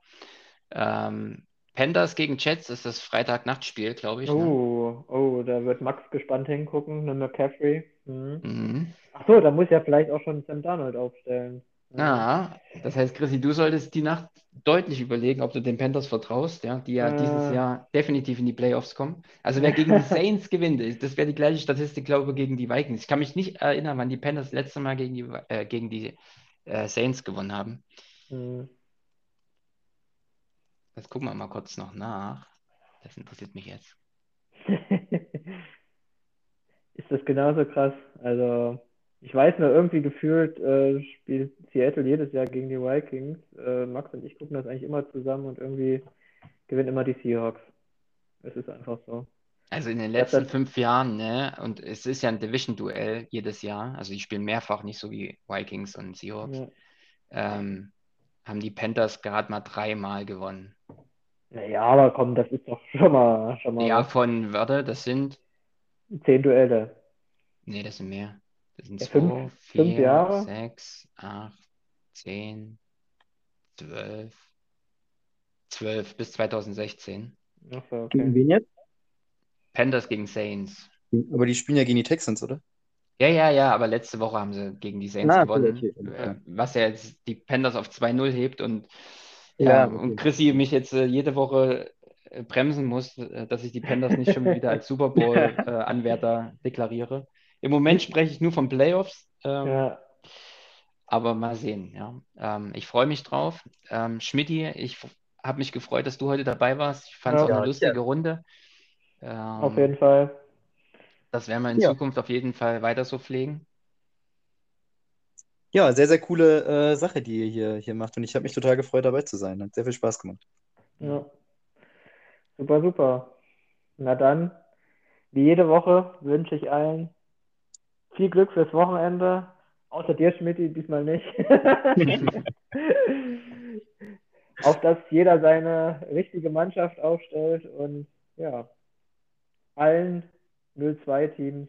Ähm, Panthers gegen Jets ist das Freitag-Nachtspiel, glaube ich. Ne? Oh, oh, da wird Max gespannt hingucken, eine McCaffrey. Mhm. Mhm. Ach so, da muss ja vielleicht auch schon Sam Darnold aufstellen. Ja, das heißt, Chrissy, du solltest die Nacht deutlich überlegen, ob du den Panthers vertraust, ja, die ja Äh. dieses Jahr definitiv in die Playoffs kommen. Also wer gegen die *laughs* Saints gewinnt, das wäre die gleiche Statistik, glaube ich, gegen die Vikings. Ich kann mich nicht erinnern, wann die Panthers das letzte Mal gegen die, äh, gegen die äh, Saints gewonnen haben. Mhm. Das gucken wir mal kurz noch nach. Das interessiert mich jetzt. *laughs* Ist das genauso krass? Also, ich weiß nur, irgendwie gefühlt äh, spielt Seattle jedes Jahr gegen die Vikings. Äh, Max und ich gucken das eigentlich immer zusammen und irgendwie gewinnen immer die Seahawks. Es ist einfach so. Also in den letzten fünf Jahren, ne, und es ist ja ein Division-Duell jedes Jahr, also die spielen mehrfach, nicht so wie Vikings und Seahawks, Ja. ähm, haben die Panthers gerade mal dreimal gewonnen. Naja, aber komm, das ist doch schon mal, schon mal Ja, von, warte, das sind, Zehn Duelle. nee, das sind mehr. Das sind Ja, zwei, fünf- fünf vier, Jahre? sechs, acht, zehn, zwölf, zwölf bis 2016. Achso, Gegen okay. wen jetzt? Panthers gegen Saints. Aber die spielen ja gegen die Texans, oder? Ja, ja, ja, aber letzte Woche haben sie gegen die Saints Ah, okay, gewonnen, okay. äh, was ja jetzt die Panthers auf 2-0 hebt und, Ja, äh, okay. und Chrissy mich jetzt äh, jede Woche äh, bremsen muss, äh, dass ich die Panthers nicht schon wieder als Super Bowl-Anwärter *laughs* deklariere. Im Moment spreche ich nur von Playoffs, ähm, Ja, aber mal sehen. Ja. Ähm, ich freue mich drauf. Ähm, Schmidti, ich habe mich gefreut, dass du heute dabei warst. Ich fand es Ja. auch eine Ja, lustige. Runde. auf Ähm, jeden Fall. das werden wir in Ja. Zukunft auf jeden Fall weiter so pflegen. Ja, sehr, sehr coole äh, Sache, die ihr hier, hier macht. Und ich habe mich total gefreut, dabei zu sein. Hat sehr viel Spaß gemacht. Ja. Super, super. Na dann, wie jede Woche wünsche ich allen viel Glück fürs Wochenende. Außer dir, Schmidti, diesmal nicht. *laughs* Auf dass jeder seine richtige Mannschaft aufstellt und ja, allen 02-Teams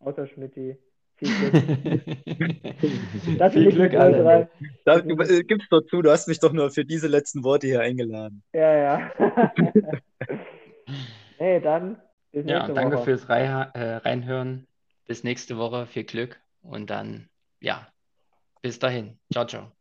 außer Schmidti viel Glück. *laughs* Das Viel Glück alle. 03. Da, du, äh, gib's doch zu, du hast mich doch nur für diese letzten Worte hier eingeladen. Ja, ja. *laughs* Nee, dann bis Ja, danke Woche. fürs äh, Reinhören. Bis nächste Woche. Viel Glück und dann, ja, bis dahin. Ciao, ciao.